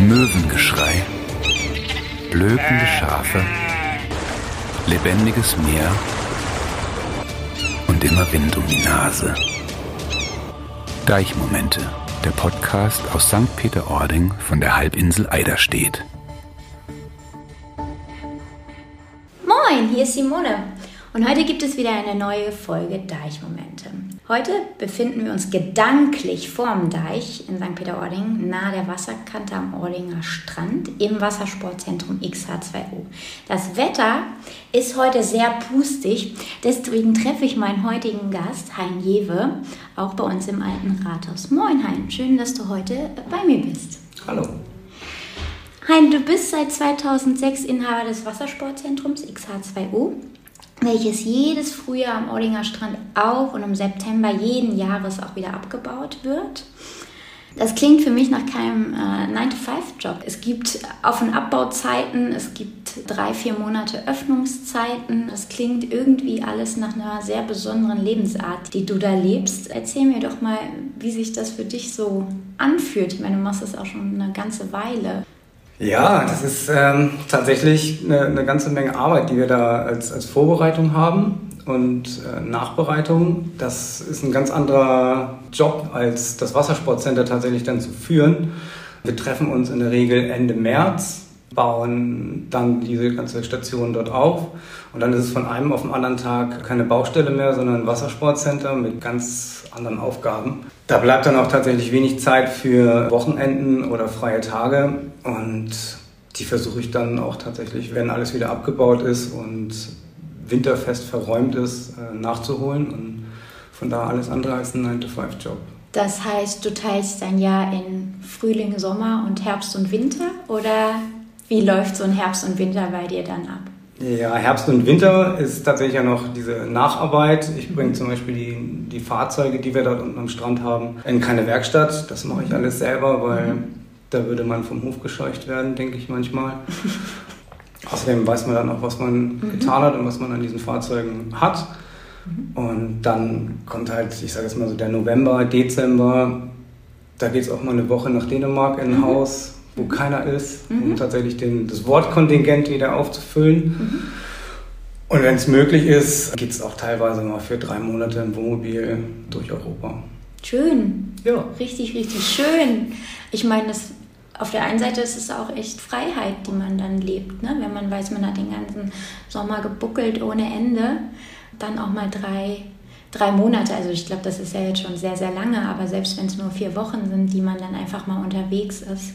Möwengeschrei, blökende Schafe, lebendiges Meer und immer Wind um die Nase. Deichmomente, der Podcast aus St. Peter-Ording von der Halbinsel Eiderstedt. Moin, hier ist Simone und heute gibt es wieder eine neue Folge Deichmomente. Heute befinden wir uns gedanklich vorm Deich in St. Peter-Ording, nahe der Wasserkante am Ordinger Strand im Wassersportzentrum XH2O. Das Wetter ist heute sehr pustig, deswegen treffe ich meinen heutigen Gast, Hein Jewe, auch bei uns im alten Rathaus. Moin Hein, schön, dass du heute bei mir bist. Hallo. Hein, du bist seit 2006 Inhaber des Wassersportzentrums XH2O welches jedes Frühjahr am Ordinger Strand auf und im September jeden Jahres auch wieder abgebaut wird. Das klingt für mich nach keinem äh, 9-to-5-Job. Es gibt Auf- und Abbauzeiten, es gibt drei, vier Monate Öffnungszeiten. Das klingt irgendwie alles nach einer sehr besonderen Lebensart, die du da lebst. Erzähl mir doch mal, wie sich das für dich so anfühlt. Ich meine, du machst das auch schon eine ganze Weile. Ja, das ist ähm, tatsächlich eine, eine, ganze Menge Arbeit, die wir da als, als Vorbereitung haben und äh, Nachbereitung. Das ist ein ganz anderer Job, als das Wassersportcenter tatsächlich dann zu führen. Wir treffen uns in der Regel Ende März, bauen dann diese ganze Station dort auf und dann ist es von einem auf den anderen Tag keine Baustelle mehr, sondern ein Wassersportcenter mit ganz anderen Aufgaben. Da bleibt dann auch tatsächlich wenig Zeit für Wochenenden oder freie Tage und die versuche ich dann auch tatsächlich, wenn alles wieder abgebaut ist und winterfest verräumt ist, äh, nachzuholen und von da alles andere als ein 9-to-5-Job. Das heißt, du teilst dein Jahr in Frühling, Sommer und Herbst und Winter oder wie läuft so ein Herbst und Winter bei dir dann ab? Ja, Herbst und Winter ist tatsächlich ja noch diese Nacharbeit. Ich bringe zum Beispiel die, die Fahrzeuge, die wir dort unten am Strand haben, in keine Werkstatt. Das mache ich alles selber, weil mhm. da würde man vom Hof gescheucht werden, denke ich manchmal. Außerdem weiß man dann auch, was man mhm. getan hat und was man an diesen Fahrzeugen hat. Mhm. Und dann kommt halt, ich sage jetzt mal so der November, Dezember. Da geht es auch mal eine Woche nach Dänemark in ein mhm. Haus wo keiner ist, mhm. um tatsächlich den, das Wortkontingent wieder aufzufüllen. Mhm. Und wenn es möglich ist, geht es auch teilweise mal für drei Monate im Wohnmobil durch Europa. Schön. Ja. Richtig, richtig schön. Ich meine, das, auf der einen Seite ist es auch echt Freiheit, die man dann lebt. Ne? Wenn man weiß, man hat den ganzen Sommer gebuckelt ohne Ende, dann auch mal drei, drei Monate. Also ich glaube, das ist ja jetzt schon sehr, sehr lange, aber selbst wenn es nur vier Wochen sind, die man dann einfach mal unterwegs ist,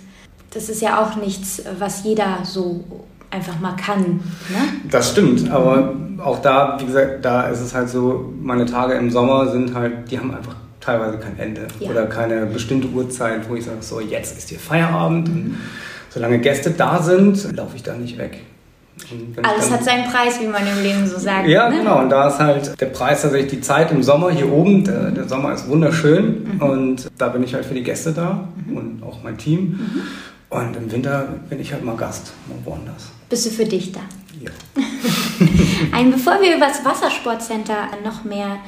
das ist ja auch nichts, was jeder so einfach mal kann. Ne? Das stimmt, aber auch da, wie gesagt, da ist es halt so, meine Tage im Sommer sind halt, die haben einfach teilweise kein Ende ja. oder keine bestimmte Uhrzeit, wo ich sage, so jetzt ist hier Feierabend. Mhm. Solange Gäste da sind, laufe ich da nicht weg. Alles hat seinen Preis, wie man im Leben so sagt. Ja, ne? genau. Und da ist halt der Preis tatsächlich die Zeit im Sommer hier oben. Der, der Sommer ist wunderschön mhm. und da bin ich halt für die Gäste da mhm. und auch mein Team. Und im Winter bin ich halt mal Gast, mal woanders. Bist du für dich da? Ja. Ein, bevor wir über das Wassersportcenter noch mehr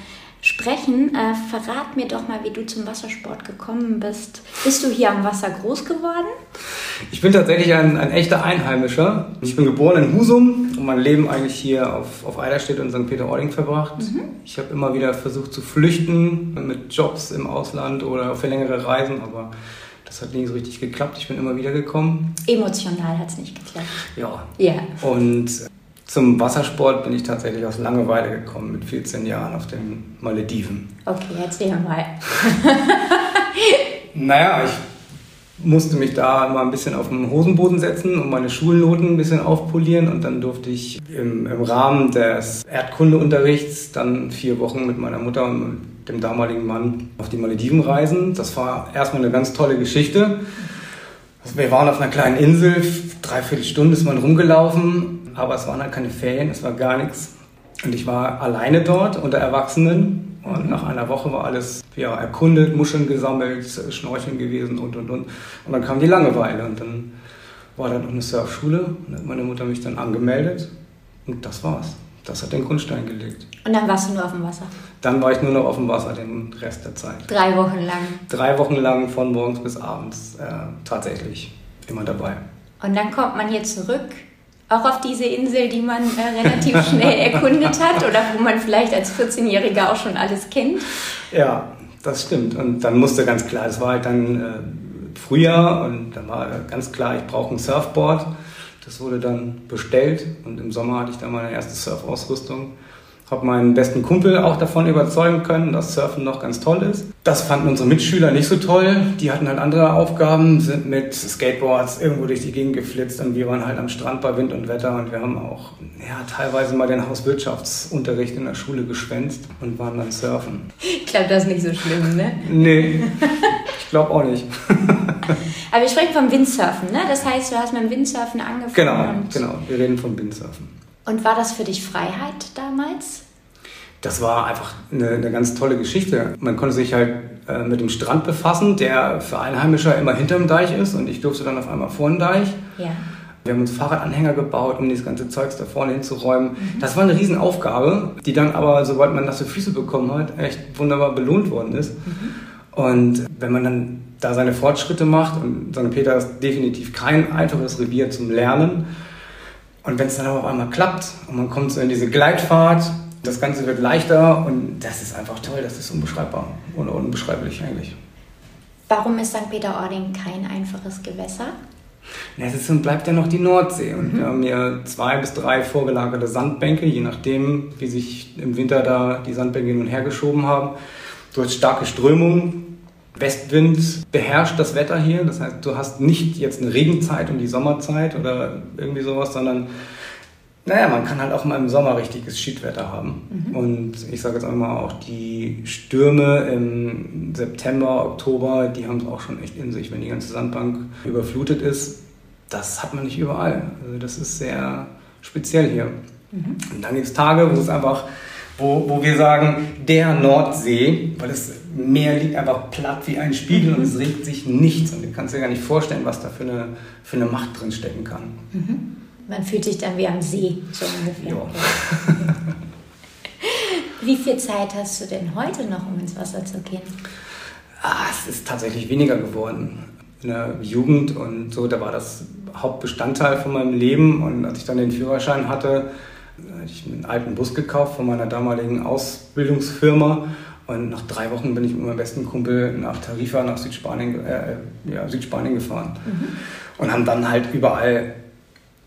sprechen, äh, verrat mir doch mal, wie du zum Wassersport gekommen bist. Bist du hier am Wasser groß geworden? Ich bin tatsächlich ein, ein echter Einheimischer. Ich bin geboren in Husum und mein Leben eigentlich hier auf, auf Eiderstedt und St. Peter-Ording verbracht. Mhm. Ich habe immer wieder versucht zu flüchten mit Jobs im Ausland oder für längere Reisen, aber das hat nie so richtig geklappt. Ich bin immer wieder gekommen. Emotional hat es nicht geklappt. Ja. Ja. Und zum Wassersport bin ich tatsächlich aus Langeweile gekommen mit 14 Jahren auf den Malediven. Okay, erzähl mal. naja, ich musste mich da mal ein bisschen auf den Hosenboden setzen und meine Schulnoten ein bisschen aufpolieren und dann durfte ich im, im Rahmen des Erdkundeunterrichts dann vier Wochen mit meiner Mutter und dem damaligen Mann auf die Malediven reisen. Das war erstmal eine ganz tolle Geschichte. Wir waren auf einer kleinen Insel, dreiviertel Stunde ist man rumgelaufen, aber es waren halt keine Ferien, es war gar nichts. Und ich war alleine dort unter Erwachsenen und nach einer Woche war alles ja, erkundet, Muscheln gesammelt, Schnorcheln gewesen und und und. Und dann kam die Langeweile und dann war da noch eine Surfschule und hat meine Mutter mich dann angemeldet und das war's. Das hat den Grundstein gelegt. Und dann warst du nur auf dem Wasser? Dann war ich nur noch auf dem Wasser den Rest der Zeit. Drei Wochen lang? Drei Wochen lang von morgens bis abends, äh, tatsächlich. immer dabei. Und dann kommt man hier zurück, auch auf diese Insel, die man äh, relativ schnell erkundet hat oder wo man vielleicht als 14-Jähriger auch schon alles kennt. Ja, das stimmt. Und dann musste ganz klar, es war halt dann äh, Frühjahr und dann war ganz klar, ich brauche ein Surfboard. Das wurde dann bestellt und im Sommer hatte ich dann meine erste Surfausrüstung habe meinen besten Kumpel auch davon überzeugen können, dass Surfen noch ganz toll ist. Das fanden unsere Mitschüler nicht so toll. Die hatten halt andere Aufgaben, sind mit Skateboards irgendwo durch die Gegend geflitzt und wir waren halt am Strand bei Wind und Wetter und wir haben auch ja, teilweise mal den Hauswirtschaftsunterricht in der Schule geschwänzt und waren dann surfen. Ich glaube, das ist nicht so schlimm, ne? Nee, ich glaube auch nicht. Aber wir sprechen vom Windsurfen, ne? Das heißt, du hast mit dem Windsurfen angefangen. Genau, genau. Wir reden vom Windsurfen. Und war das für dich Freiheit damals? Das war einfach eine, eine ganz tolle Geschichte. Man konnte sich halt äh, mit dem Strand befassen, der für Einheimischer immer hinterm Deich ist und ich durfte dann auf einmal vor den Deich. Ja. Wir haben uns Fahrradanhänger gebaut, um das ganze Zeugs da vorne hinzuräumen. Mhm. Das war eine Riesenaufgabe, die dann aber, sobald man nasse Füße bekommen hat, echt wunderbar belohnt worden ist. Mhm. Und wenn man dann da seine Fortschritte macht, und St. Peter ist definitiv kein einfaches Revier zum Lernen, und wenn es dann aber auf einmal klappt und man kommt so in diese Gleitfahrt, das Ganze wird leichter und das ist einfach toll, das ist unbeschreibbar oder unbeschreiblich eigentlich. Warum ist St. Peter-Ording kein einfaches Gewässer? Es ist und bleibt ja noch die Nordsee. Und mhm. wir haben hier zwei bis drei vorgelagerte Sandbänke, je nachdem, wie sich im Winter da die Sandbänke hin und her geschoben haben. Du hast starke Strömungen, Westwind beherrscht das Wetter hier. Das heißt, du hast nicht jetzt eine Regenzeit und die Sommerzeit oder irgendwie sowas, sondern naja, man kann halt auch mal im Sommer richtiges Schiedwetter haben. Mhm. Und ich sage jetzt einmal auch, die Stürme im September, Oktober, die haben es auch schon echt in sich, wenn die ganze Sandbank überflutet ist. Das hat man nicht überall. Also das ist sehr speziell hier. Mhm. Und dann gibt es Tage, wo es einfach wo, wo wir sagen, der Nordsee, weil das Meer liegt einfach platt wie ein Spiegel mhm. und es regt sich nichts. Und du kannst dir gar nicht vorstellen, was da für eine, für eine Macht drin stecken kann. Mhm. Man fühlt sich dann wie am See, so ungefähr. Ja. wie viel Zeit hast du denn heute noch, um ins Wasser zu gehen? Ah, es ist tatsächlich weniger geworden. In der Jugend und so, da war das Hauptbestandteil von meinem Leben. Und als ich dann den Führerschein hatte, hatte ich einen alten Bus gekauft von meiner damaligen Ausbildungsfirma. Und nach drei Wochen bin ich mit meinem besten Kumpel nach Tarifa, nach Südspanien, äh, ja, Südspanien gefahren. Mhm. Und haben dann halt überall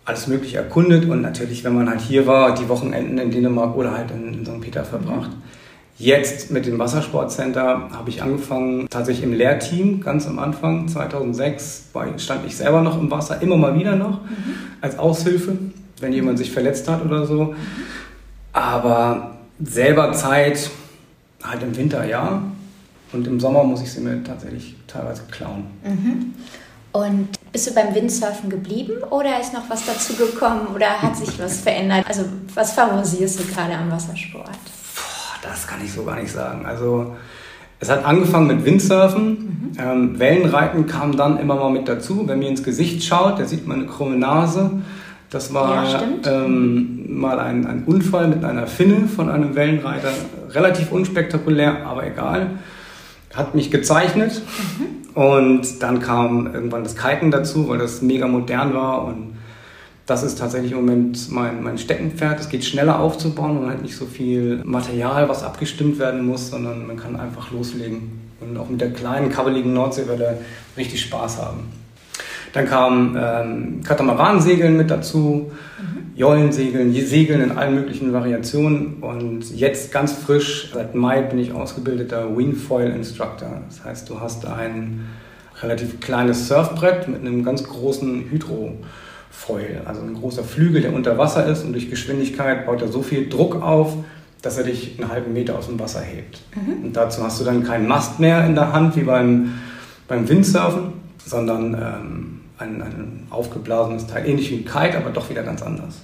alles Mögliche erkundet. Und natürlich, wenn man halt hier war, die Wochenenden in Dänemark oder halt in, in St. Peter verbracht. Mhm. Jetzt mit dem Wassersportcenter habe ich angefangen, tatsächlich im Lehrteam, ganz am Anfang, 2006, stand ich selber noch im Wasser, immer mal wieder noch, mhm. als Aushilfe wenn jemand sich verletzt hat oder so. Aber selber Zeit, halt im Winter ja. Und im Sommer muss ich sie mir tatsächlich teilweise klauen. Mhm. Und bist du beim Windsurfen geblieben oder ist noch was dazu gekommen oder hat sich was verändert? Also was favorisierst du gerade am Wassersport? Boah, das kann ich so gar nicht sagen. Also es hat angefangen mit Windsurfen. Mhm. Ähm, Wellenreiten kam dann immer mal mit dazu. Wenn mir ins Gesicht schaut, da sieht man eine krumme Nase. Das war ja, ähm, mal ein, ein, Unfall mit einer Finne von einem Wellenreiter. Relativ unspektakulär, aber egal. Hat mich gezeichnet. Mhm. Und dann kam irgendwann das Kiten dazu, weil das mega modern war. Und das ist tatsächlich im Moment mein, mein Steckenpferd. Es geht schneller aufzubauen. Man hat nicht so viel Material, was abgestimmt werden muss, sondern man kann einfach loslegen. Und auch mit der kleinen, kabbeligen Nordseewelle richtig Spaß haben. Dann kam ähm, Katamaransegeln mit dazu, mhm. Jollensegeln, Segeln in allen möglichen Variationen. Und jetzt ganz frisch, seit Mai bin ich ausgebildeter Wingfoil Instructor. Das heißt, du hast ein relativ kleines Surfbrett mit einem ganz großen Hydrofoil, also ein großer Flügel, der unter Wasser ist und durch Geschwindigkeit baut er so viel Druck auf, dass er dich einen halben Meter aus dem Wasser hebt. Mhm. Und dazu hast du dann keinen Mast mehr in der Hand wie beim, beim Windsurfen, sondern ähm, ein, ein aufgeblasenes Teil, ähnlich wie ein Kite, aber doch wieder ganz anders.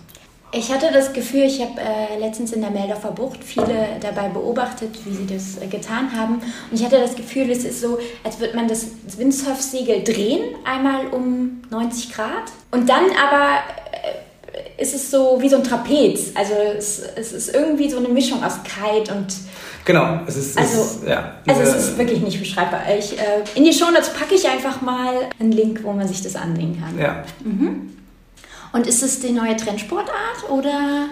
Ich hatte das Gefühl, ich habe äh, letztens in der Meldorfer Bucht viele dabei beobachtet, wie sie das äh, getan haben. Und ich hatte das Gefühl, es ist so, als würde man das Windsurf-Segel drehen, einmal um 90 Grad. Und dann aber ist es so wie so ein Trapez. Also es, es ist irgendwie so eine Mischung aus Kite und Genau, es ist, Also, es, ja, also es ist wirklich nicht beschreibbar. Ich, äh, in die Shownotes packe ich einfach mal einen Link, wo man sich das ansehen kann. ja, Und ist es die neue Trendsportart oder?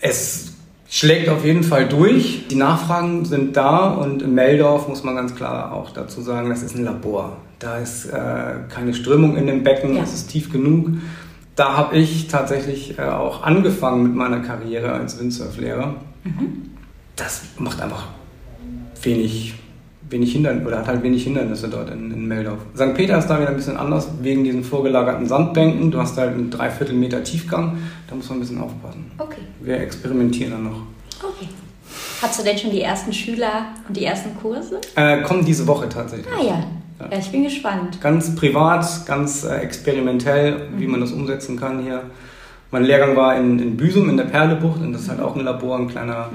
Es schlägt auf jeden Fall durch. Die Nachfragen sind da und in Meldorf muss man ganz klar auch dazu sagen, das ist ein Labor. Da ist äh, keine Strömung in dem Becken, Ja. es ist tief genug. Da habe ich tatsächlich äh, auch angefangen mit meiner Karriere als Windsurflehrer. Das macht einfach wenig, wenig Hindernisse oder hat halt wenig Hindernisse dort in, in Meldorf. St. Peter ist da wieder ein bisschen anders wegen diesen vorgelagerten Sandbänken. Du hast halt einen Dreiviertel Meter Tiefgang, da muss man ein bisschen aufpassen. Okay, Wir experimentieren dann noch. okay. Hast du denn schon die ersten Schüler und die ersten Kurse? Äh, kommen diese Woche tatsächlich. Ah ja, ja ich bin gespannt. Ganz privat, ganz äh, experimentell, wie man das umsetzen kann hier. Mein Lehrgang war in, in Büsum in der Perlebucht und das ist halt auch ein Labor, ein kleiner,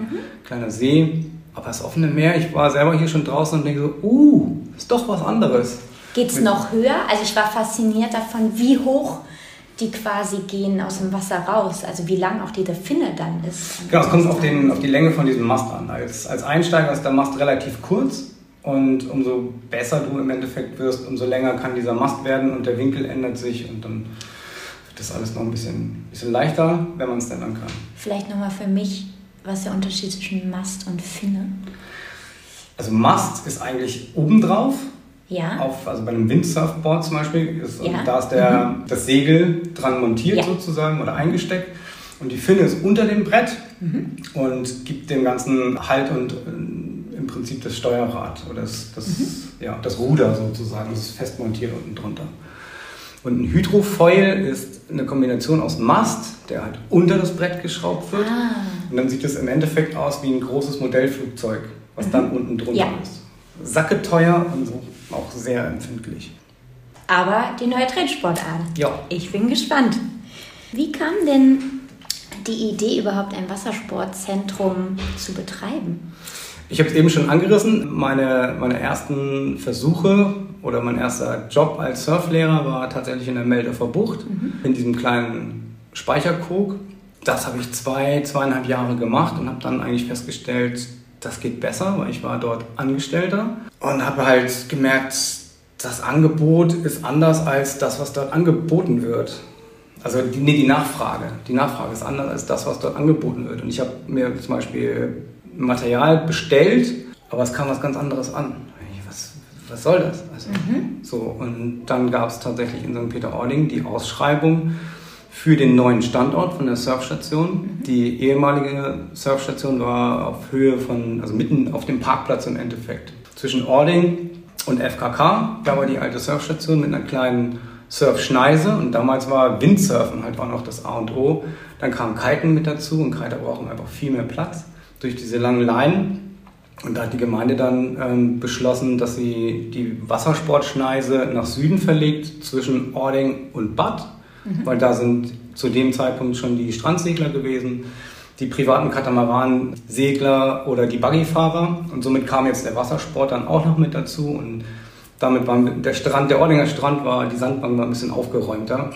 kleiner See. Aber das offene Meer, ich war selber hier schon draußen und denke so, uh, ist doch was anderes. Geht es noch höher? Also ich war fasziniert davon, wie hoch die quasi gehen aus dem Wasser raus. Also wie lang auch diese Finne dann ist. Genau, es kommt auf, den, auf die Länge von diesem Mast an. Als, als Einsteiger ist der Mast relativ kurz und umso besser du im Endeffekt wirst, umso länger kann dieser Mast werden und der Winkel ändert sich und dann wird das alles noch ein bisschen, bisschen leichter, wenn man es dann dann kann. Vielleicht nochmal für mich, was ist der Unterschied zwischen Mast und Finne? Also Mast ist eigentlich obendrauf, Ja. auf, also bei einem Windsurfboard zum Beispiel, ist, Ja. da ist der, das Segel dran montiert Ja. sozusagen oder eingesteckt und die Finne ist unter dem Brett Mhm. und gibt dem Ganzen Halt und äh, im Prinzip das Steuerrad oder das, das, Mhm. ja, das Ruder sozusagen, das ist fest montiert unten drunter. Und ein Hydrofoil ist eine Kombination aus Mast, der halt unter das Brett geschraubt wird. Ah. Und dann sieht es im Endeffekt aus wie ein großes Modellflugzeug, was dann unten drunter Ja. ist. Sacketeuer und so auch sehr empfindlich. Aber die neue Trendsportart. Ja. Ich bin gespannt. Wie kam denn die Idee, überhaupt ein Wassersportzentrum zu betreiben? Ich habe es eben schon angerissen. Meine, meine ersten Versuche oder mein erster Job als Surflehrer war tatsächlich in der Meldorfer Bucht, in diesem kleinen Speicherkrug. Das habe ich zwei, zweieinhalb Jahre gemacht und habe dann eigentlich festgestellt, das geht besser, weil ich war dort Angestellter und habe halt gemerkt, das Angebot ist anders als das, was dort angeboten wird. Also die, nee, die Nachfrage. Die Nachfrage ist anders als das, was dort angeboten wird. Und ich habe mir zum Beispiel Material bestellt, aber es kam was ganz anderes an. Was, soll das? Also, so, und dann gab es tatsächlich in St. Peter-Ording die Ausschreibung für den neuen Standort von der Surfstation. Die ehemalige Surfstation war auf Höhe von, also mitten auf dem Parkplatz im Endeffekt. Zwischen Ording und FKK, da war die alte Surfstation mit einer kleinen Surfschneise und damals war Windsurfen halt auch noch das A und O. Dann kam Kiten mit dazu und Kiter brauchen einfach viel mehr Platz durch diese langen Leinen. Und da hat die Gemeinde dann ähm, beschlossen, dass sie die Wassersportschneise nach Süden verlegt, zwischen Ording und Bad, weil da sind zu dem Zeitpunkt schon die Strandsegler gewesen, die privaten Katamaran-Segler oder die Buggyfahrer. Und somit kam jetzt der Wassersport dann auch noch mit dazu. Und damit war der Strand, der Ordinger Strand war, die Sandbank war ein bisschen aufgeräumter.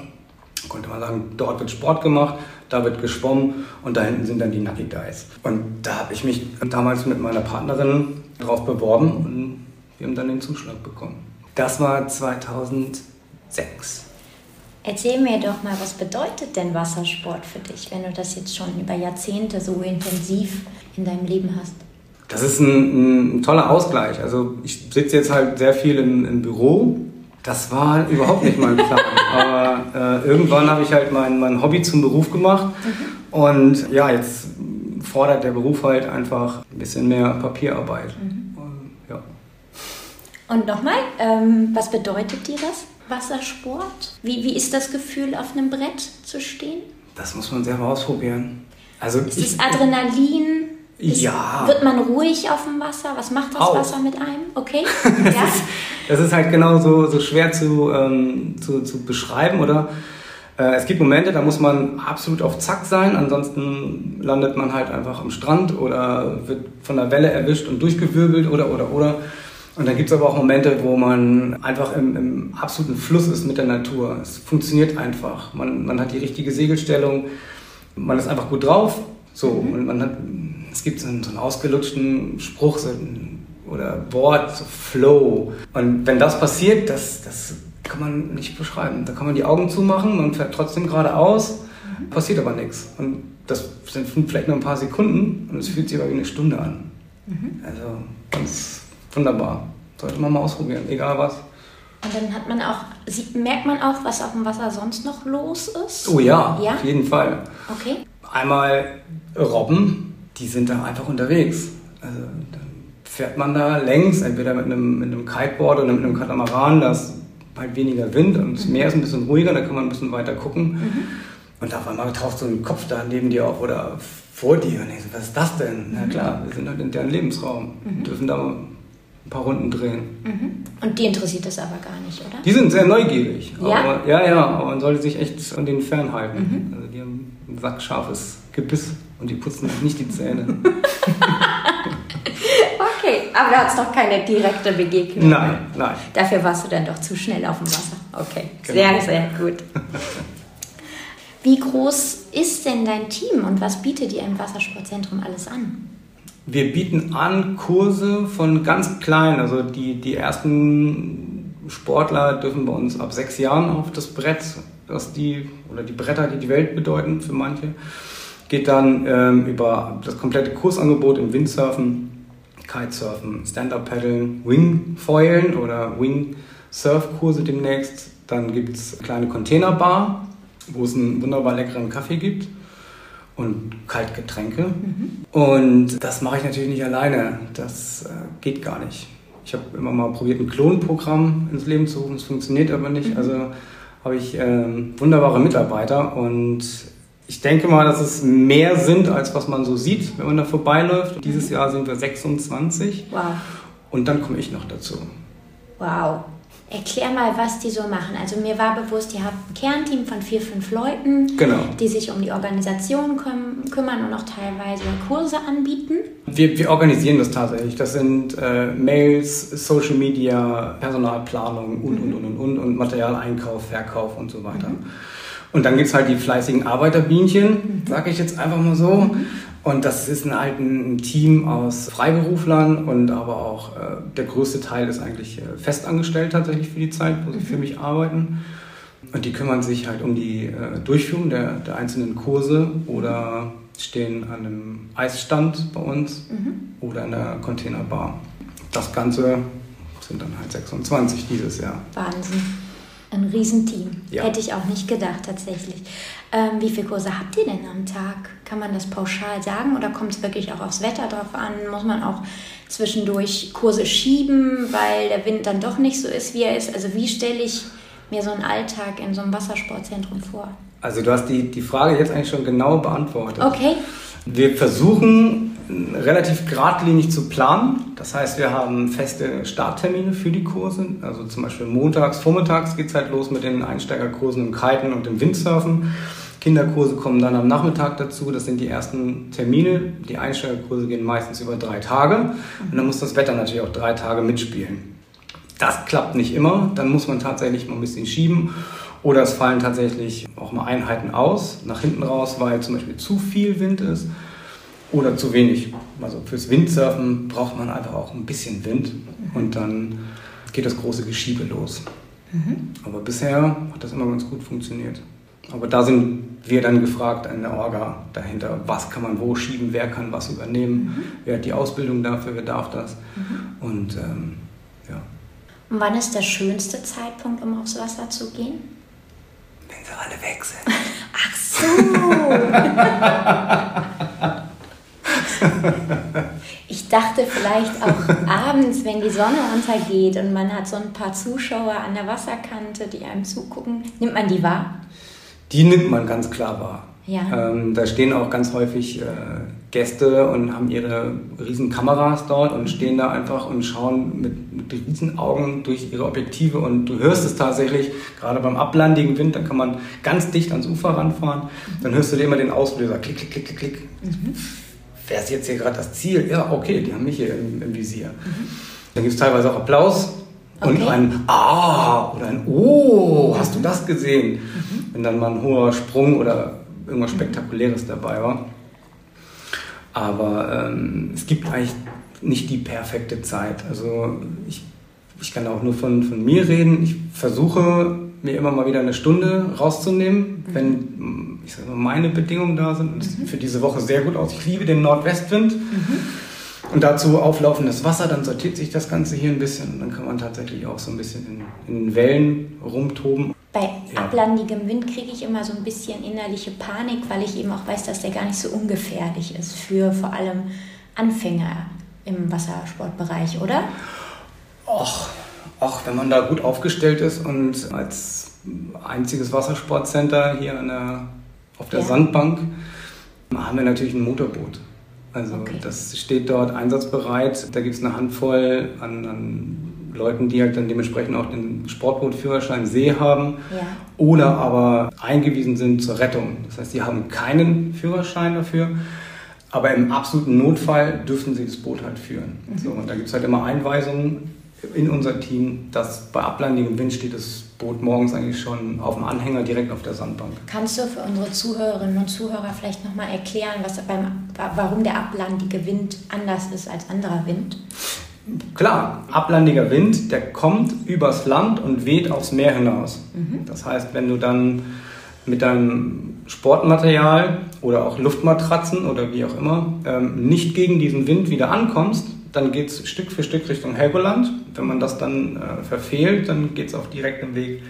Konnte man sagen, dort wird Sport gemacht, da wird geschwommen und da hinten sind dann die Nucky Guys. Und da habe ich mich damals mit meiner Partnerin drauf beworben und wir haben dann den Zuschlag bekommen. Das war 2006. Erzähl mir doch mal, was bedeutet denn Wassersport für dich, wenn du das jetzt schon über Jahrzehnte so intensiv in deinem Leben hast? Das ist ein, ein toller Ausgleich. Also ich sitze jetzt halt sehr viel im, im Büro. Das war überhaupt nicht mein Plan. Aber äh, irgendwann habe ich halt mein, mein Hobby zum Beruf gemacht. Und ja, jetzt fordert der Beruf halt einfach ein bisschen mehr Papierarbeit. Und, ja. Und nochmal, ähm, was bedeutet dir das, Wassersport? Wie, wie ist das Gefühl, auf einem Brett zu stehen? Das muss man selber ausprobieren. Also Ist es Adrenalin? Ist, Ja. Wird man ruhig auf dem Wasser? Was macht das Auch. Wasser mit einem? Okay? ja? Das ist halt genau so, so schwer zu, ähm, zu, zu beschreiben, oder? Äh, es gibt Momente, da muss man absolut auf Zack sein, ansonsten landet man halt einfach am Strand oder wird von der Welle erwischt und durchgewirbelt oder, oder, oder. Und dann gibt es aber auch Momente, wo man einfach im, im, absoluten Fluss ist mit der Natur. Es funktioniert einfach. Man, man hat die richtige Segelstellung, man ist einfach gut drauf. So, mhm. und man hat, es gibt so einen, so einen ausgelutschten Spruch so, oder Wort, so Flow. Und wenn das passiert, das, das kann man nicht beschreiben. Da kann man die Augen zumachen, man fährt trotzdem geradeaus, passiert aber nichts. Und das sind vielleicht nur ein paar Sekunden und es fühlt sich aber wie eine Stunde an. Mhm. Also ganz Wunderbar. Sollte man mal ausprobieren, egal was. Und dann hat man auch, sieht, merkt man auch, was auf dem Wasser sonst noch los ist? Oh ja, ja? auf jeden Fall. Okay. Einmal Robben, die sind da einfach unterwegs. Also fährt man da längs, entweder mit einem, mit einem Kiteboard oder mit einem Katamaran, da ist halt weniger Wind und das mhm. Meer ist ein bisschen ruhiger, da kann man ein bisschen weiter gucken. Mhm. Und auf einmal taucht so ein Kopf da neben dir auf oder vor dir und ich so, was ist das denn? Na mhm. klar, wir sind halt in deren Lebensraum, mhm. dürfen da ein paar Runden drehen. Mhm. Und die interessiert das aber gar nicht, oder? Die sind sehr neugierig. Ja? Aber, ja, ja, aber man sollte sich echt an denen fernhalten. Mhm. Also die haben ein sackscharfes Gebiss und die putzen nicht die Zähne. okay, aber da hat es doch keine direkte Begegnung. Nein, nein. Dafür warst du dann doch zu schnell auf dem Wasser. Okay, genau. sehr, sehr gut. Wie groß ist denn dein Team und was bietet ihr im Wassersportzentrum alles an? Wir bieten an Kurse von ganz klein, also die, die ersten Sportler dürfen bei uns ab sechs Jahren auf das Brett, das die, oder die Bretter, die die Welt bedeuten für manche. Geht dann ähm, über das komplette Kursangebot im Windsurfen, Kitesurfen, Stand-Up-Paddeln, Wingfoilen oder Wing-Surf-Kurse demnächst. Dann gibt es kleine Containerbar, wo es einen wunderbar leckeren Kaffee gibt und Kaltgetränke. Mhm. Und das mache ich natürlich nicht alleine. Das äh, geht gar nicht. Ich habe immer mal probiert, ein Klonprogramm ins Leben zu rufen. Es funktioniert aber nicht. Mhm. Also habe ich äh, wunderbare Mitarbeiter und ich denke mal, dass es mehr sind, als was man so sieht, wenn man da vorbeiläuft. Dieses. Jahr sind wir 26. Wow. Und dann komme ich noch dazu. Wow. Erklär mal, was die so machen. Also mir war bewusst, ihr habt ein Kernteam von vier, fünf Leuten, genau. die sich um die Organisation küm kümmern und auch teilweise Kurse anbieten. Wir, wir organisieren das tatsächlich. Das sind äh, Mails, Social Media, Personalplanung und, mhm. und, und, und, und, und Materialeinkauf, Verkauf und so weiter. Mhm. Und dann gibt es halt die fleißigen Arbeiterbienchen, mhm. sage ich jetzt einfach mal so. Mhm. Und das ist ein, halt ein Team aus Freiberuflern und aber auch äh, der größte Teil ist eigentlich äh, festangestellt tatsächlich für die Zeit, wo sie für mhm. mich arbeiten. Und die kümmern sich halt um die äh, Durchführung der, der einzelnen Kurse oder stehen an einem Eisstand bei uns mhm. oder in der Containerbar. Das Ganze sind dann halt 26 dieses Jahr. Wahnsinn. Ein Riesenteam. Ja. Hätte ich auch nicht gedacht, tatsächlich. Ähm, wie viele Kurse habt ihr denn am Tag? Kann man das pauschal sagen oder kommt es wirklich auch aufs Wetter drauf an? Muss man auch zwischendurch Kurse schieben, weil der Wind dann doch nicht so ist, wie er ist? Also wie stelle ich mir so einen Alltag in so einem Wassersportzentrum vor? Also du hast die, die Frage jetzt eigentlich schon genau beantwortet. Okay. Wir versuchen relativ geradlinig zu planen. Das heißt, wir haben feste Starttermine für die Kurse. Also zum Beispiel montags, vormittags geht es halt los mit den Einsteigerkursen im Kiten und im Windsurfen. Kinderkurse kommen dann am Nachmittag dazu. Das sind die ersten Termine. Die Einsteigerkurse gehen meistens über drei Tage. Und dann muss das Wetter natürlich auch drei Tage mitspielen. Das klappt nicht immer. Dann muss man tatsächlich mal ein bisschen schieben. Oder es fallen tatsächlich auch mal Einheiten aus, nach hinten raus, weil zum Beispiel zu viel Wind ist oder zu wenig. Also fürs Windsurfen braucht man einfach auch ein bisschen Wind und dann geht das große Geschiebe los. Mhm. Aber bisher hat das immer ganz gut funktioniert. Aber da sind wir dann gefragt an der Orga dahinter, was kann man wo schieben, wer kann was übernehmen, mhm. wer hat die Ausbildung dafür, wer darf das. Mhm. Und ähm, ja. Und wann ist der schönste Zeitpunkt, um aufs Wasser zu gehen? Wenn sie alle weg sind. Ach so. ich dachte vielleicht auch abends, wenn die Sonne untergeht und man hat so ein paar Zuschauer an der Wasserkante, die einem zugucken, nimmt man die wahr? Die nimmt man ganz klar wahr. Ja. Ähm, da stehen auch ganz häufig äh, Gäste und haben ihre riesen Kameras dort und stehen da einfach und schauen mit, mit riesen Augen durch ihre Objektive und du hörst es tatsächlich, gerade beim ablandigen Wind, da kann man ganz dicht ans Ufer ranfahren, dann hörst du dir immer den Auslöser, klick, klick, klick, klick, klick. Mhm wer ist jetzt hier gerade das Ziel? Ja, okay, die haben mich hier im, im Visier. Mhm. Da gibt es teilweise auch Applaus Okay. und ein Ah oder ein Oh, hast du das gesehen? Wenn dann mal ein hoher Sprung oder irgendwas Spektakuläres dabei war. Aber ähm, es gibt eigentlich nicht die perfekte Zeit. Also ich, ich kann auch nur von, von mir reden. Ich versuche mir immer mal wieder eine Stunde rauszunehmen, wenn ich sag mal, meine Bedingungen da sind. Und es sieht für diese Woche sehr gut aus. Ich liebe den Nordwestwind. Und dazu auflaufendes Wasser, dann sortiert sich das Ganze hier ein bisschen und dann kann man tatsächlich auch so ein bisschen in, in Wellen rumtoben. Bei Ja. ablandigem Wind kriege ich immer so ein bisschen innerliche Panik, weil ich eben auch weiß, dass der gar nicht so ungefährlich ist für vor allem Anfänger im Wassersportbereich, oder? Och, och, wenn man da gut aufgestellt ist und als einziges Wassersportcenter hier an der, auf der Ja. Sandbank haben wir natürlich ein Motorboot. Also Okay. das steht dort einsatzbereit. Da gibt es eine Handvoll an, an Leuten, die halt dann dementsprechend auch den Sportbootführerschein See haben Ja. oder aber eingewiesen sind zur Rettung. Das heißt, sie haben keinen Führerschein dafür, aber im absoluten Notfall dürfen sie das Boot halt führen. So, und da gibt es halt immer Einweisungen in unser Team, dass bei ablandigem Wind steht das Boot morgens eigentlich schon auf dem Anhänger direkt auf der Sandbank. Kannst du für unsere Zuhörerinnen und Zuhörer vielleicht nochmal erklären, was beim, warum der ablandige Wind anders ist als anderer Wind? Klar, ablandiger Wind, der kommt übers Land und weht aufs Meer hinaus. Das heißt, wenn du dann mit deinem Sportmaterial oder auch Luftmatratzen oder wie auch immer ähm, nicht gegen diesen Wind wieder ankommst, dann geht es Stück für Stück Richtung Helgoland. Wenn man das dann äh, verfehlt, dann geht es auf direktem Weg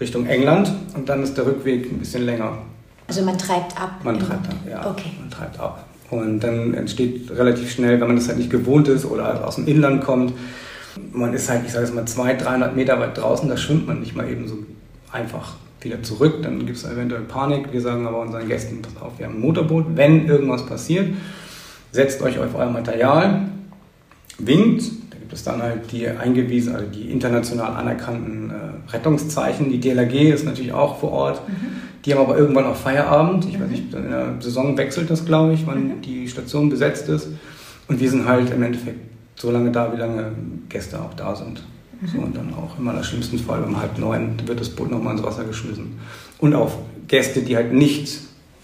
Richtung England und dann ist der Rückweg ein bisschen länger. Also man treibt ab. Man treibt ab, ja. Okay. Man treibt ab. Und dann entsteht relativ schnell, wenn man das halt nicht gewohnt ist oder halt aus dem Inland kommt, man ist halt, ich sage jetzt mal, 200, 300 Meter weit draußen, da schwimmt man nicht mal eben so einfach wieder zurück. Dann gibt es eventuell Panik. Wir sagen aber unseren Gästen, pass auf, wir haben ein Motorboot. Wenn irgendwas passiert, setzt euch auf euer Material, winkt. Da gibt es dann halt die eingewiesen, also die international anerkannten äh, Rettungszeichen. Die DLRG ist natürlich auch vor Ort. Die haben aber irgendwann auch Feierabend. Ich weiß nicht, in der Saison wechselt das, glaube ich, wann die Station besetzt ist. Und wir sind halt im Endeffekt so lange da, wie lange Gäste auch da sind. So, und dann auch immer im schlimmsten Fall um halb neun wird das Boot nochmal ins Wasser geschmissen. Und auf Gäste, die halt nicht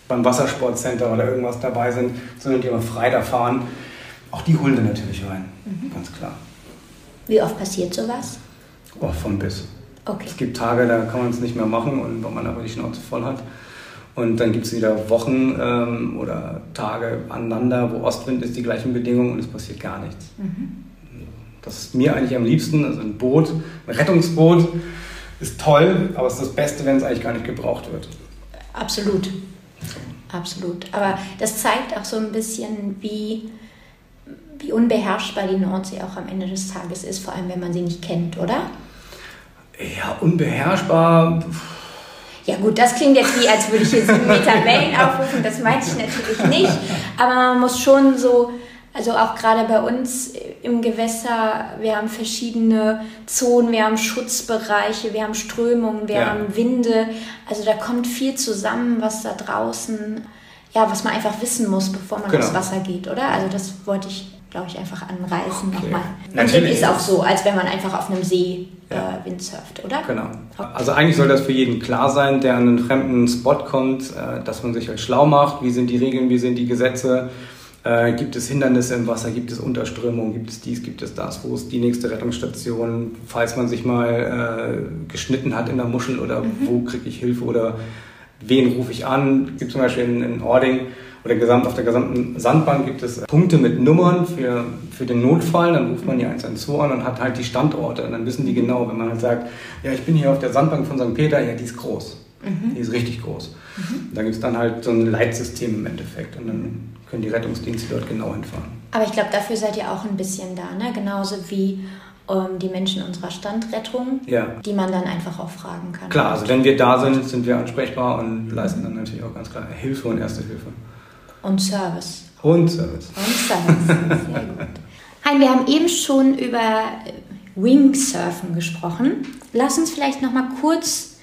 beim Wassersportcenter oder irgendwas dabei sind, sondern die aber frei da fahren, auch die holen wir natürlich rein. Ganz klar. Wie oft passiert sowas? Oh, von bis. Okay. Es gibt Tage, da kann man es nicht mehr machen und wenn man aber die Schnauze voll hat. Und dann gibt es wieder Wochen ähm, oder Tage aneinander, wo Ostwind ist, die gleichen Bedingungen und es passiert gar nichts. Das ist mir eigentlich am liebsten. Also ein Boot, ein Rettungsboot ist toll, aber es ist das Beste, wenn es eigentlich gar nicht gebraucht wird. Absolut. Absolut. Aber das zeigt auch so ein bisschen, wie, wie unbeherrschbar die Nordsee auch am Ende des Tages ist, vor allem wenn man sie nicht kennt, oder? Ja, unbeherrschbar. Ja gut, das klingt jetzt wie, als würde ich hier sieben Meter Wellen aufrufen, das meinte ich natürlich nicht. Aber man muss schon so, also auch gerade bei uns im Gewässer, wir haben verschiedene Zonen, wir haben Schutzbereiche, wir haben Strömungen, wir Ja. haben Winde. Also da kommt viel zusammen, was da draußen, ja, was man einfach wissen muss, bevor man Genau. aufs Wasser geht, oder? Also das wollte ich, glaube ich, einfach anreißen Okay. nochmal. Natürlich ist auch so, als wenn man einfach auf einem See Ja. äh, Windsurft, oder? Genau. Also eigentlich soll das für jeden klar sein, der an einen fremden Spot kommt, äh, dass man sich halt schlau macht. Wie sind die Regeln, wie sind die Gesetze? Äh, gibt es Hindernisse im Wasser? Gibt es Unterströmung? Gibt es dies? Gibt es das? Wo ist die nächste Rettungsstation? Falls man sich mal äh, geschnitten hat in der Muschel oder wo kriege ich Hilfe oder wen rufe ich an? Es gibt zum Beispiel in, in Ording oder gesamt, auf der gesamten Sandbank gibt es Punkte mit Nummern für, für den Notfall. Dann ruft man die 112 an und hat halt die Standorte. Und dann wissen die genau, wenn man halt sagt, ja, ich bin hier auf der Sandbank von St. Peter, ja, die ist groß. Die ist richtig groß. Da gibt es dann halt so ein Leitsystem im Endeffekt. Und dann können die Rettungsdienste dort genau hinfahren. Aber ich glaube, dafür seid ihr auch ein bisschen da, ne? genauso wie ähm, die Menschen unserer Standrettung, Ja. die man dann einfach auch fragen kann. Klar, also wenn wir da sind, sind wir ansprechbar und leisten dann natürlich auch ganz klar Hilfe und Erste Hilfe. Und Service. Und Service. Und Service. Sehr gut. Hein, wir haben eben schon über äh, Wingsurfen gesprochen. Lass uns vielleicht noch mal kurz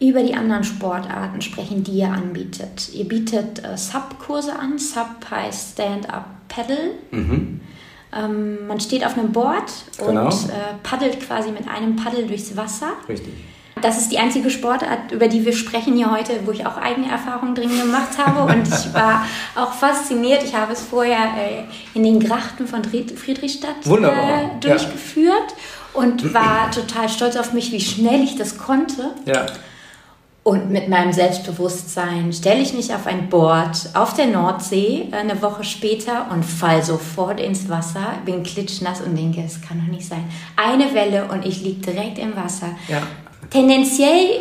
über die anderen Sportarten sprechen, die ihr anbietet. Ihr bietet äh, Sub-Kurse an. Sub heißt Stand-Up Paddle. Mhm. Ähm, man steht auf einem Board Genau. und äh, paddelt quasi mit einem Paddel durchs Wasser. Richtig. Das ist die einzige Sportart, über die wir sprechen hier heute, wo ich auch eigene Erfahrungen drin gemacht habe. Und ich war auch fasziniert. Ich habe es vorher äh, in den Grachten von Fried- Friedrichstadt äh, ja. durchgeführt und war total stolz auf mich, wie schnell ich das konnte. Ja. Und mit meinem Selbstbewusstsein stelle ich mich auf ein Board auf der Nordsee äh, eine Woche später und fall sofort ins Wasser, bin klitschnass und denke, es kann doch nicht sein. Eine Welle und ich liege direkt im Wasser. Ja. Tendenziell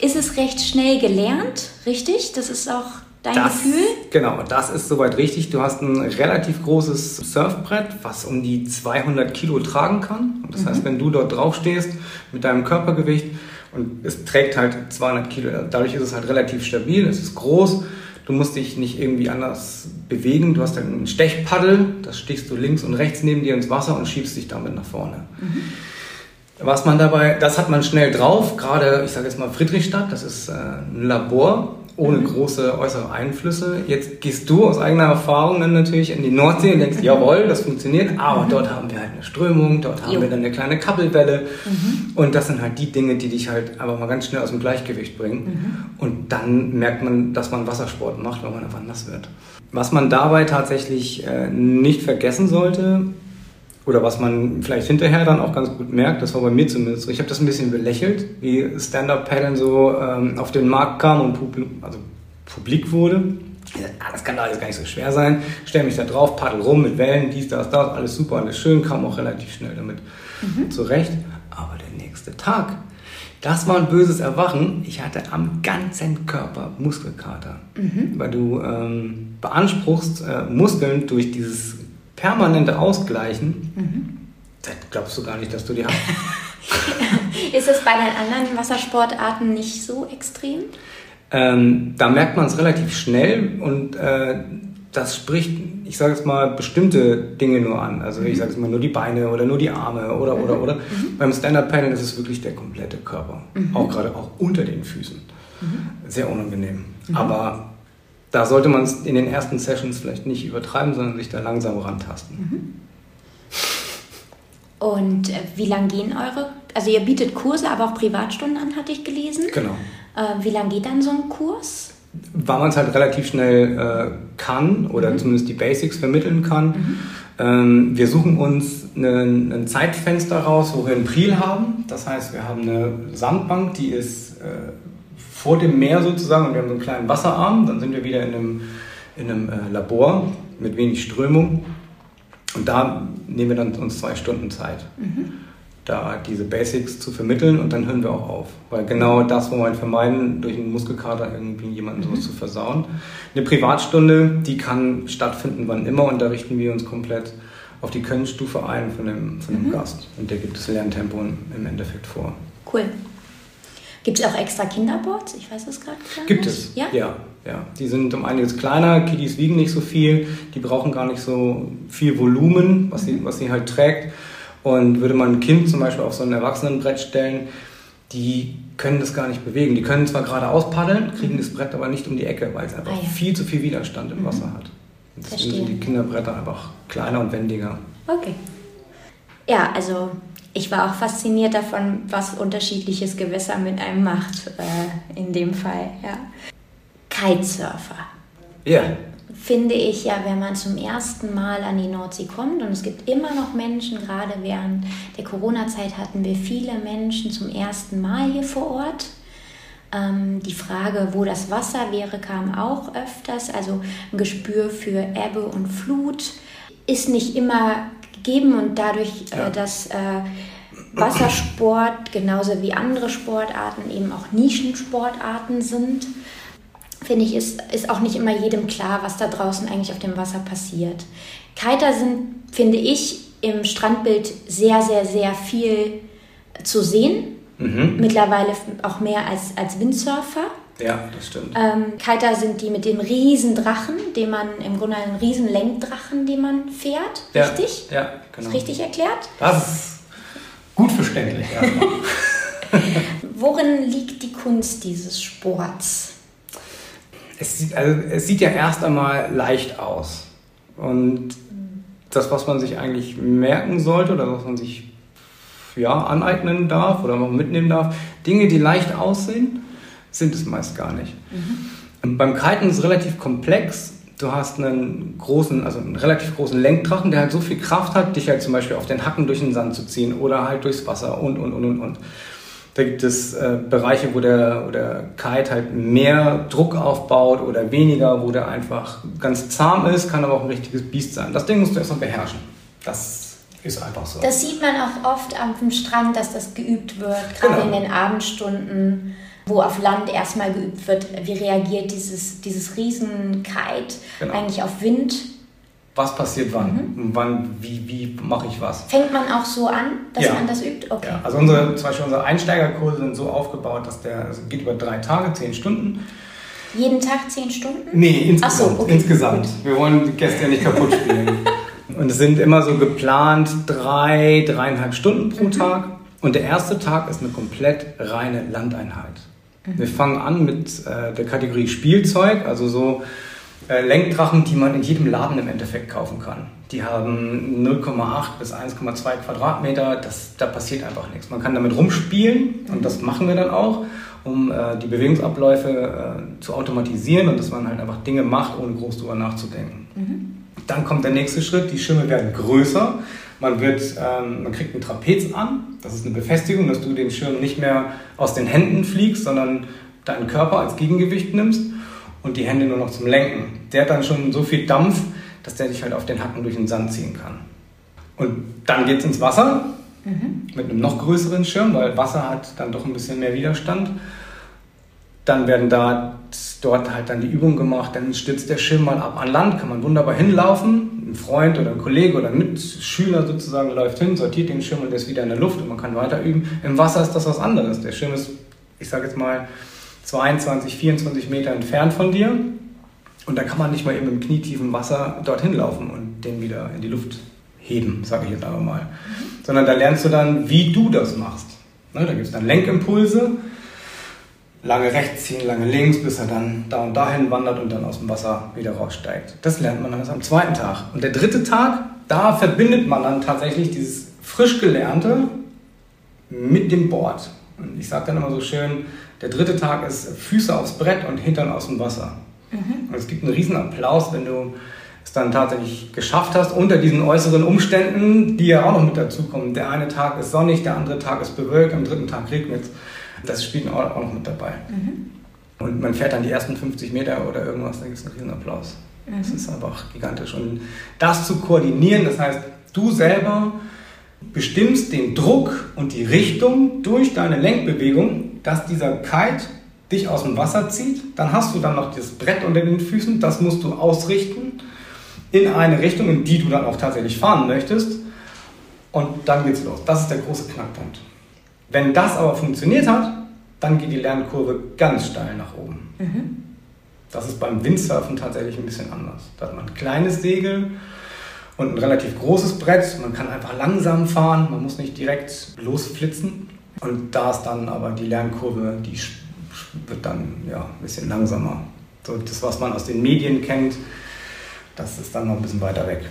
ist es recht schnell gelernt, richtig? Das ist auch dein Das, Gefühl? Genau, das ist soweit richtig. Du hast ein relativ großes Surfbrett, was um die 200 Kilo tragen kann. Und das heißt, wenn du dort drauf stehst mit deinem Körpergewicht und es trägt halt 200 Kilo, dadurch ist es halt relativ stabil, es ist groß. Du musst dich nicht irgendwie anders bewegen. Du hast halt ein Stechpaddel, das stichst du links und rechts neben dir ins Wasser und schiebst dich damit nach vorne. Was man dabei, das hat man schnell drauf, gerade, ich sage jetzt mal Friedrichstadt, das ist äh, ein Labor ohne große äußere Einflüsse. Jetzt gehst du aus eigener Erfahrung dann natürlich in die Nordsee und denkst, jawohl, das funktioniert, aber dort haben wir halt eine Strömung, dort haben Jo. wir dann eine kleine Kappelwelle und das sind halt die Dinge, die dich halt einfach mal ganz schnell aus dem Gleichgewicht bringen und dann merkt man, dass man Wassersport macht, weil man einfach nass wird. Was man dabei tatsächlich äh, nicht vergessen sollte, oder was man vielleicht hinterher dann auch ganz gut merkt, das war bei mir zumindest so, ich habe das ein bisschen belächelt, wie Stand-Up-Paddeln so ähm, auf den Markt kam und publik, also publik wurde. Ich dachte, ah, das kann doch alles gar nicht so schwer sein. Stell mich da drauf, paddel rum mit Wellen, dies, das, das, alles super, alles schön, kam auch relativ schnell damit zurecht. Aber der nächste Tag, das war ein böses Erwachen. Ich hatte am ganzen Körper Muskelkater, weil du ähm, beanspruchst äh, Muskeln durch dieses permanente Ausgleichen. Das glaubst du gar nicht, dass du die hast. Ist es bei den anderen Wassersportarten nicht so extrem? Ähm, da merkt man es relativ schnell und äh, das spricht, ich sage jetzt mal, bestimmte Dinge nur an. Also ich sage jetzt mal nur die Beine oder nur die Arme oder oder oder. Beim Stand-Up-Paddeln ist es wirklich der komplette Körper. Auch gerade auch unter den Füßen. Sehr unangenehm. Aber da sollte man es in den ersten Sessions vielleicht nicht übertreiben, sondern sich da langsam rantasten. Und äh, wie lang gehen eure? Also ihr bietet Kurse, aber auch Privatstunden an, hatte ich gelesen. Genau. Äh, wie lang geht dann so ein Kurs? weil man es halt relativ schnell äh, kann oder zumindest die Basics vermitteln kann. Ähm, wir suchen uns ein Zeitfenster raus, wo wir einen Priel haben. Das heißt, wir haben eine Sandbank, die ist äh, vor dem Meer sozusagen und wir haben so einen kleinen Wasserarm. Dann sind wir wieder in einem, in einem äh, Labor mit wenig Strömung. Und da nehmen wir dann uns zwei Stunden Zeit, da diese Basics zu vermitteln und dann hören wir auch auf. Weil genau das wollen wir vermeiden, durch einen Muskelkater irgendwie jemanden sowas zu versauen. Eine Privatstunde, die kann stattfinden wann immer und da richten wir uns komplett auf die Könnensstufe ein von dem, von dem Gast. Und der gibt das Lerntempo im Endeffekt vor. Cool. Gibt es auch extra Kinderboards? Ich weiß es gerade gar Gibt nicht. es. Ja? ja, ja. Die sind um einiges kleiner, Kiddies wiegen nicht so viel, die brauchen gar nicht so viel Volumen, was, sie, was sie halt trägt. Und würde man ein Kind zum Beispiel auf so ein Erwachsenenbrett stellen, die können das gar nicht bewegen. Die können zwar geradeaus paddeln, kriegen das Brett aber nicht um die Ecke, weil es einfach Ah, ja. viel zu viel Widerstand im Wasser hat. Und Deswegen Verstehe. sind die Kinderbretter einfach kleiner und wendiger. Okay. Ja, also ich war auch fasziniert davon, was unterschiedliches Gewässer mit einem macht, äh, in dem Fall. Ja. Kitesurfer. Ja, Finde ich ja, wenn man zum ersten Mal an die Nordsee kommt und es gibt immer noch Menschen, gerade während der Corona-Zeit hatten wir viele Menschen zum ersten Mal hier vor Ort. Ähm, die Frage, wo das Wasser wäre, kam auch öfters. Also ein Gespür für Ebbe und Flut ist nicht immer gegeben und dadurch, Ja. äh, dass äh, Wassersport genauso wie andere Sportarten eben auch Nischensportarten sind, finde ich, ist, ist auch nicht immer jedem klar, was da draußen eigentlich auf dem Wasser passiert. Kiter sind, finde ich, im Strandbild sehr, sehr, sehr viel zu sehen. Mittlerweile auch mehr als, als Windsurfer. Ja, das stimmt. Ähm, Kiter sind die mit dem riesen Drachen, den man im Grunde einen riesen Lenkdrachen, den man fährt. Ja, Richtig? Ja, genau. Ist richtig erklärt? Das ist gut verständlich. Worin liegt die Kunst dieses Sports? Es sieht, also, es sieht ja erst einmal leicht aus. Und das, was man sich eigentlich merken sollte oder was man sich ja, aneignen darf oder auch mitnehmen darf. Dinge, die leicht aussehen, sind es meist gar nicht. Mhm. Beim Kiten ist es relativ komplex. Du hast einen großen, also einen relativ großen Lenkdrachen, der halt so viel Kraft hat, dich halt zum Beispiel auf den Hacken durch den Sand zu ziehen oder halt durchs Wasser und, und, und, und, und. Da gibt es äh, Bereiche, wo der, wo der Kite halt mehr Druck aufbaut oder weniger, wo der einfach ganz zahm ist, kann aber auch ein richtiges Biest sein. Das Ding musst du erstmal beherrschen. Das ist einfach so. Das sieht man auch oft am Strand, dass das geübt wird, gerade genau. in den Abendstunden, wo auf Land erstmal geübt wird. Wie reagiert dieses, dieses Riesen-Kite genau. eigentlich auf Wind? was passiert wann, mhm. wann wie, wie mache ich was. Fängt man auch so an, dass ja. man das übt? Okay. Ja. Also unsere, zum Beispiel unsere Einsteigerkurse sind so aufgebaut, dass der also geht über drei Tage, zehn Stunden. Jeden Tag zehn Stunden? Nee, insgesamt. So, okay. insgesamt. Wir wollen die Gäste ja nicht kaputt spielen. Und es sind immer so geplant drei, dreieinhalb Stunden pro mhm. Tag. Und der erste Tag ist eine komplett reine Landeinheit. Wir fangen an mit äh, der Kategorie Spielzeug, also so äh, Lenkdrachen, die man in jedem Laden im Endeffekt kaufen kann. Die haben 0,8 bis 1,2 Quadratmeter. Das, da passiert einfach nichts. Man kann damit rumspielen und das machen wir dann auch, um äh, die Bewegungsabläufe äh, zu automatisieren und dass man halt einfach Dinge macht, ohne groß drüber nachzudenken. Mhm. Dann kommt der nächste Schritt. Die Schirme werden größer. Man, wird, ähm, man kriegt ein Trapez an. Das ist eine Befestigung, dass du den Schirm nicht mehr aus den Händen fliegst, sondern deinen Körper als Gegengewicht nimmst und die Hände nur noch zum Lenken. Der hat dann schon so viel Dampf, dass der sich halt auf den Hacken durch den Sand ziehen kann. Und dann geht es ins Wasser mhm. mit einem noch größeren Schirm, weil Wasser hat dann doch ein bisschen mehr Widerstand. Dann werden da dort halt dann die Übungen gemacht, dann stürzt der Schirm mal ab an Land, kann man wunderbar hinlaufen. Ein Freund oder ein Kollege oder ein Mitschüler sozusagen läuft hin, sortiert den Schirm und der ist wieder in der Luft und man kann weiter üben. Im Wasser ist das was anderes. Der Schirm ist, ich sage jetzt mal, 22, 24 Meter entfernt von dir. Und da kann man nicht mal eben im knietiefen Wasser dorthin laufen und den wieder in die Luft heben, sage ich jetzt aber mal. Mhm. Sondern da lernst du dann, wie du das machst. Ne, da gibt es dann Lenkimpulse, lange rechts ziehen, lange links, bis er dann da und dahin wandert und dann aus dem Wasser wieder raussteigt. Das lernt man dann am zweiten Tag. Und der dritte Tag, da verbindet man dann tatsächlich dieses frisch Gelernte mit dem Board. Und ich sage dann immer so schön, der dritte Tag ist Füße aufs Brett und Hintern aus dem Wasser. Mhm. Und es gibt einen riesen Applaus, wenn du es dann tatsächlich geschafft hast, unter diesen äußeren Umständen, die ja auch noch mit dazukommen. Der eine Tag ist sonnig, der andere Tag ist bewölkt, am dritten Tag regnet es. Das spielt auch noch mit dabei. Mhm. Und man fährt dann die ersten 50 Meter oder irgendwas, da gibt es einen riesen Applaus. Mhm. Das ist einfach gigantisch. Und das zu koordinieren, das heißt, du selber bestimmst den Druck und die Richtung durch deine Lenkbewegung, dass dieser Kite dich aus dem Wasser zieht. Dann hast du dann noch das Brett unter den Füßen, das musst du ausrichten in eine Richtung, in die du dann auch tatsächlich fahren möchtest. Und dann geht's los. Das ist der große Knackpunkt. Wenn das aber funktioniert hat, dann geht die Lernkurve ganz steil nach oben. Mhm. Das ist beim Windsurfen tatsächlich ein bisschen anders. Da hat man ein kleines Segel und ein relativ großes Brett. Man kann einfach langsam fahren, man muss nicht direkt losflitzen. Und da ist dann aber die Lernkurve, die wird dann ja, ein bisschen langsamer. So das, was man aus den Medien kennt, das ist dann noch ein bisschen weiter weg.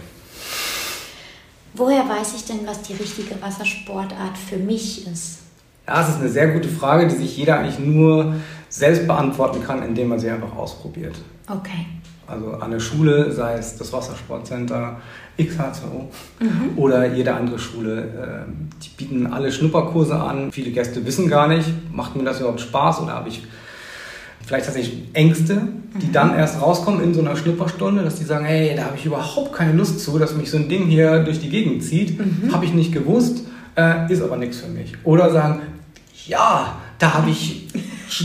Woher weiß ich denn, was die richtige Wassersportart für mich ist? Ja, das ist eine sehr gute Frage, die sich jeder eigentlich nur selbst beantworten kann, indem man sie einfach ausprobiert. Okay. Also an der Schule, sei es das Wassersportcenter XH2O mhm. oder jede andere Schule, äh, die bieten alle Schnupperkurse an. Viele Gäste wissen gar nicht, macht mir das überhaupt Spaß oder habe ich vielleicht tatsächlich Ängste, die mhm. dann erst rauskommen in so einer Schnupperstunde, dass die sagen, hey, da habe ich überhaupt keine Lust zu, dass mich so ein Ding hier durch die Gegend zieht. Mhm. Habe ich nicht gewusst, äh, ist aber nichts für mich. Oder sagen, ja, da habe ich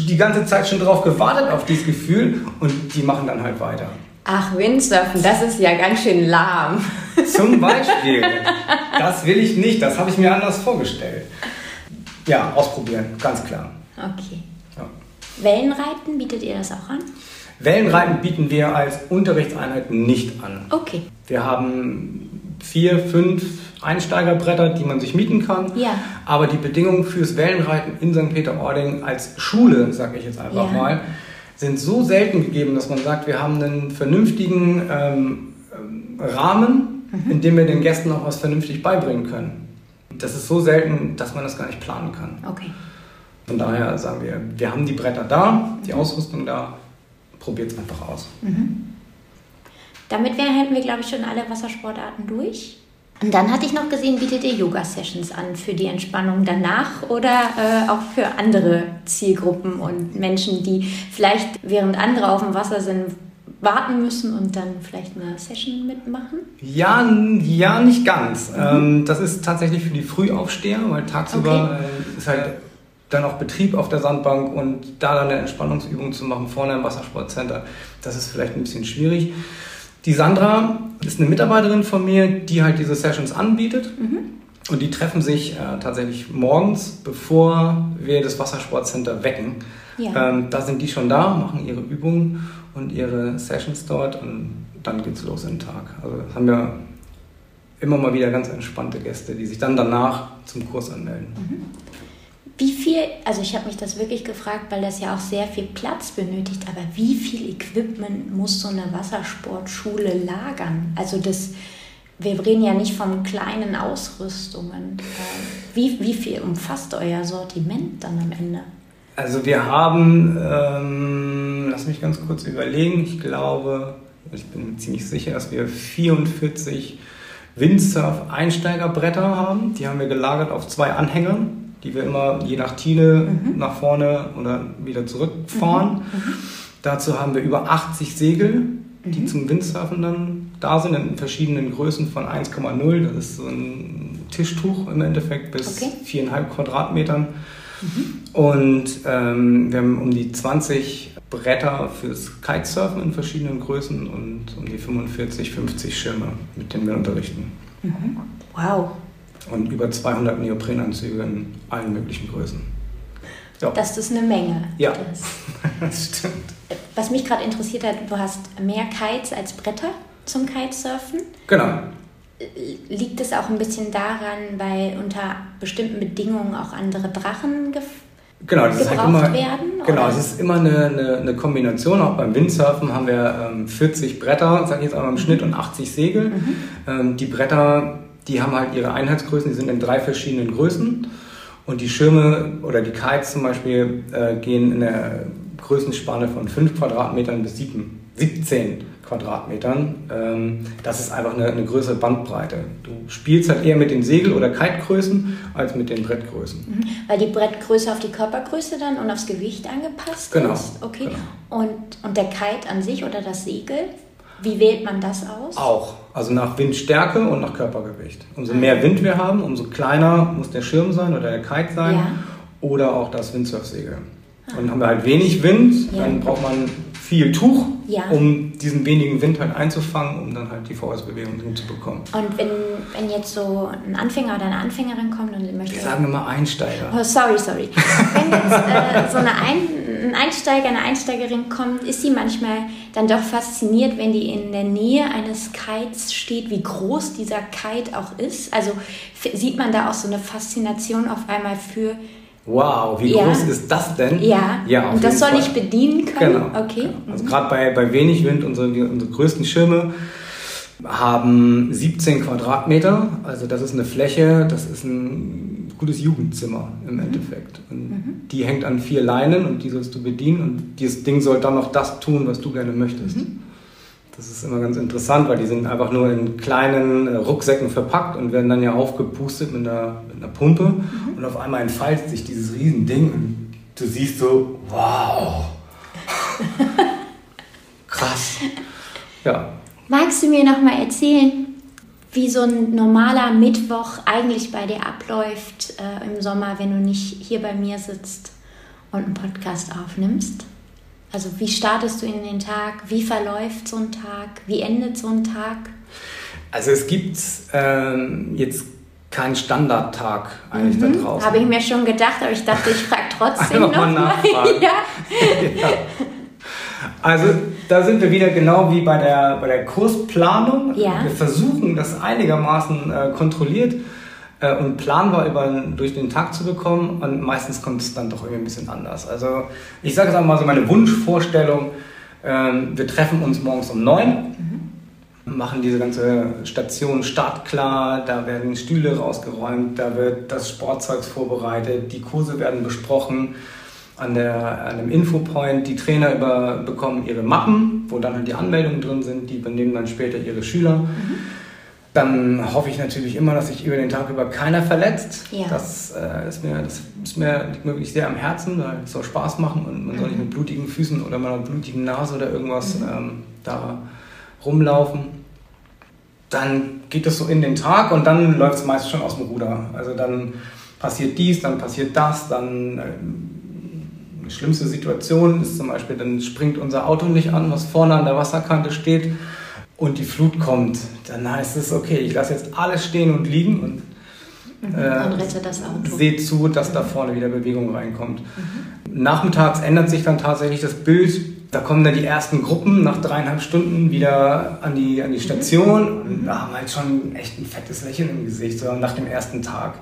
die ganze Zeit schon drauf gewartet auf dieses Gefühl und die machen dann halt weiter. Ach, Windsurfen, das ist ja ganz schön lahm. Zum Beispiel. Das will ich nicht, das habe ich mir anders vorgestellt. Ja, ausprobieren, ganz klar. Okay. Ja. Wellenreiten, bietet ihr das auch an? Wellenreiten bieten wir als Unterrichtseinheit nicht an. Okay. Wir haben vier, fünf Einsteigerbretter, die man sich mieten kann. Ja. Aber die Bedingungen fürs Wellenreiten in St. Peter-Ording als Schule, sage ich jetzt einfach ja. mal, sind so selten gegeben, dass man sagt, wir haben einen vernünftigen ähm, Rahmen, mhm. indem wir den Gästen auch was vernünftig beibringen können. Das ist so selten, dass man das gar nicht planen kann. Okay. Von daher sagen wir, wir haben die Bretter da, die Ausrüstung da, probiert es einfach aus. Mhm. Damit wär, hätten wir, glaube ich, schon alle Wassersportarten durch. Und dann hatte ich noch gesehen, bietet ihr Yoga-Sessions an für die Entspannung danach oder äh, auch für andere Zielgruppen und Menschen, die vielleicht während andere auf dem Wasser sind, warten müssen und dann vielleicht eine Session mitmachen? Ja, ja nicht ganz. Mhm. Ähm, das ist tatsächlich für die Frühaufsteher, weil tagsüber okay. Äh, ist halt dann auch Betrieb auf der Sandbank und da dann eine Entspannungsübung zu machen vorne im Wassersportcenter, das ist vielleicht ein bisschen schwierig. Die Sandra ist eine Mitarbeiterin von mir, die halt diese Sessions anbietet. Mhm. Und die treffen sich äh, tatsächlich morgens, bevor wir das Wassersportcenter wecken. Ja. Ähm, da sind die schon da, machen ihre Übungen und ihre Sessions dort und dann geht's los in den Tag. Also haben wir immer mal wieder ganz entspannte Gäste, die sich dann danach zum Kurs anmelden. Mhm. Wie viel, also ich habe mich das wirklich gefragt, weil das ja auch sehr viel Platz benötigt, aber wie viel Equipment muss so eine Wassersportschule lagern? Also das, wir reden ja nicht von kleinen Ausrüstungen. Äh, wie, wie viel umfasst euer Sortiment dann am Ende? Also wir haben, ähm, lass mich ganz kurz überlegen, ich glaube, ich bin ziemlich sicher, dass wir 44 Windsurf-Einsteigerbretter haben. Die haben wir gelagert auf zwei Anhängern die wir immer je nach Tide mhm. nach vorne oder wieder zurückfahren. Mhm. mhm. Dazu haben wir über 80 Segel, die mhm. zum Windsurfen dann da sind, in verschiedenen Größen von 1,0, das ist so ein Tischtuch im Endeffekt, bis okay. 4,5 Quadratmetern. Mhm. Und ähm, wir haben um die 20 Bretter fürs Kitesurfen in verschiedenen Größen und um die 45, 50 Schirme, mit denen wir unterrichten. Wow, und über 200 Neoprenanzüge in allen möglichen Größen. Ja. Das ist eine Menge. Ja, das stimmt. Was mich gerade interessiert hat, du hast mehr Kites als Bretter zum Kitesurfen. Genau. Liegt es auch ein bisschen daran, weil unter bestimmten Bedingungen auch andere Drachen Genau, das ist halt immer, werden, genau, es ist immer eine, eine, eine, Kombination. Auch beim Windsurfen haben wir ähm, 40 Bretter, sage ich jetzt einmal im Schnitt, und 80 Segel. Mhm. Ähm, die Bretter die haben halt ihre Einheitsgrößen, die sind in drei verschiedenen Größen. Und die Schirme oder die Kites zum Beispiel äh, gehen in der Größenspanne von 5 Quadratmetern bis 7, 17 Quadratmetern. Ähm, das ist einfach eine, eine, größere Bandbreite. Du spielst halt eher mit den Segel- oder Kitegrößen als mit den Brettgrößen. Mhm. Weil die Brettgröße auf die Körpergröße dann und aufs Gewicht angepasst genau. ist? Okay. Genau. Und, und der Kite an sich oder das Segel? Wie wählt man das aus? Auch, also nach Windstärke und nach Körpergewicht. Umso mehr Wind wir haben, umso kleiner muss der Schirm sein oder der Kite sein ja. oder auch das Windsurfsegel. Ah. Und haben wir halt wenig Wind, ja. dann braucht man viel Tuch, ja. um diesen wenigen Wind halt einzufangen, um dann halt die Vorwärtsbewegung hinzubekommen. Und wenn, wenn jetzt so ein Anfänger oder eine Anfängerin kommt und möchte... Wir sagen immer Einsteiger. Oh, sorry, sorry. wenn jetzt äh, so eine ein, ein Einsteiger, eine Einsteigerin kommt, ist sie manchmal dann doch fasziniert, wenn die in der Nähe eines Kites steht, wie groß dieser Kite auch ist. Also sieht man da auch so eine Faszination auf einmal für Wow, wie ja. groß ist das denn? Ja, ja und das soll Fall. ich bedienen können? Genau. Okay. Genau. Also gerade bei, bei wenig Wind, unsere, unsere größten Schirme haben 17 Quadratmeter. Also das ist eine Fläche, das ist ein gutes Jugendzimmer im mhm. Endeffekt. Und mhm. die hängt an vier Leinen und die sollst du bedienen und dieses Ding soll dann noch das tun, was du gerne möchtest. Mhm. Das ist immer ganz interessant, weil die sind einfach nur in kleinen äh, Rucksäcken verpackt und werden dann ja aufgepustet mit einer, mit einer Pumpe. Mhm. Und auf einmal entfaltet sich dieses Riesending und du siehst so, wow, krass. Ja. Magst du mir noch mal erzählen, wie so ein normaler Mittwoch eigentlich bei dir abläuft äh, im Sommer, wenn du nicht hier bei mir sitzt und einen Podcast aufnimmst? Also wie startest du in den Tag? Wie verläuft so ein Tag? Wie endet so ein Tag? Also es gibt ähm, jetzt keinen Standardtag eigentlich mhm, da draußen. Habe ich mir schon gedacht, aber ich dachte, ich frage trotzdem Einfach noch mal. ja. ja. Also da sind wir wieder genau wie bei der, bei der Kursplanung. Ja. Wir versuchen das einigermaßen äh, kontrolliert äh, und planbar über, durch den Tag zu bekommen. Und meistens kommt es dann doch irgendwie ein bisschen anders. Also ich sage es einmal so, meine Wunschvorstellung, äh, wir treffen uns morgens um neun. Mhm. machen diese ganze Station startklar, da werden Stühle rausgeräumt, da wird das Sportzeug vorbereitet, die Kurse werden besprochen. An, der, an dem Infopoint, die Trainer über, bekommen ihre Mappen, wo dann halt die Anmeldungen drin sind, die übernehmen dann später ihre Schüler. Mhm. Dann hoffe ich natürlich immer, dass sich über den Tag über keiner verletzt. Ja. Das, äh, ist mir, das ist mir, liegt mir wirklich sehr am Herzen, weil es soll Spaß machen und man mhm. soll nicht mit blutigen Füßen oder mit einer blutigen Nase oder irgendwas mhm. ähm, da rumlaufen. Dann geht es so in den Tag und dann läuft es meist schon aus dem Ruder. Also dann passiert dies, dann passiert das, dann äh, schlimmste Situation ist zum Beispiel, dann springt unser Auto nicht an, was vorne an der Wasserkante steht und die Flut kommt. Dann heißt es, okay, ich lasse jetzt alles stehen und liegen und mhm, äh, sehe zu, dass da vorne wieder Bewegung reinkommt. Mhm. Nachmittags ändert sich dann tatsächlich das Bild da kommen dann die ersten Gruppen nach dreieinhalb Stunden wieder an die, an die Station und da haben halt schon echt ein fettes Lächeln im Gesicht, so nach dem ersten Tag.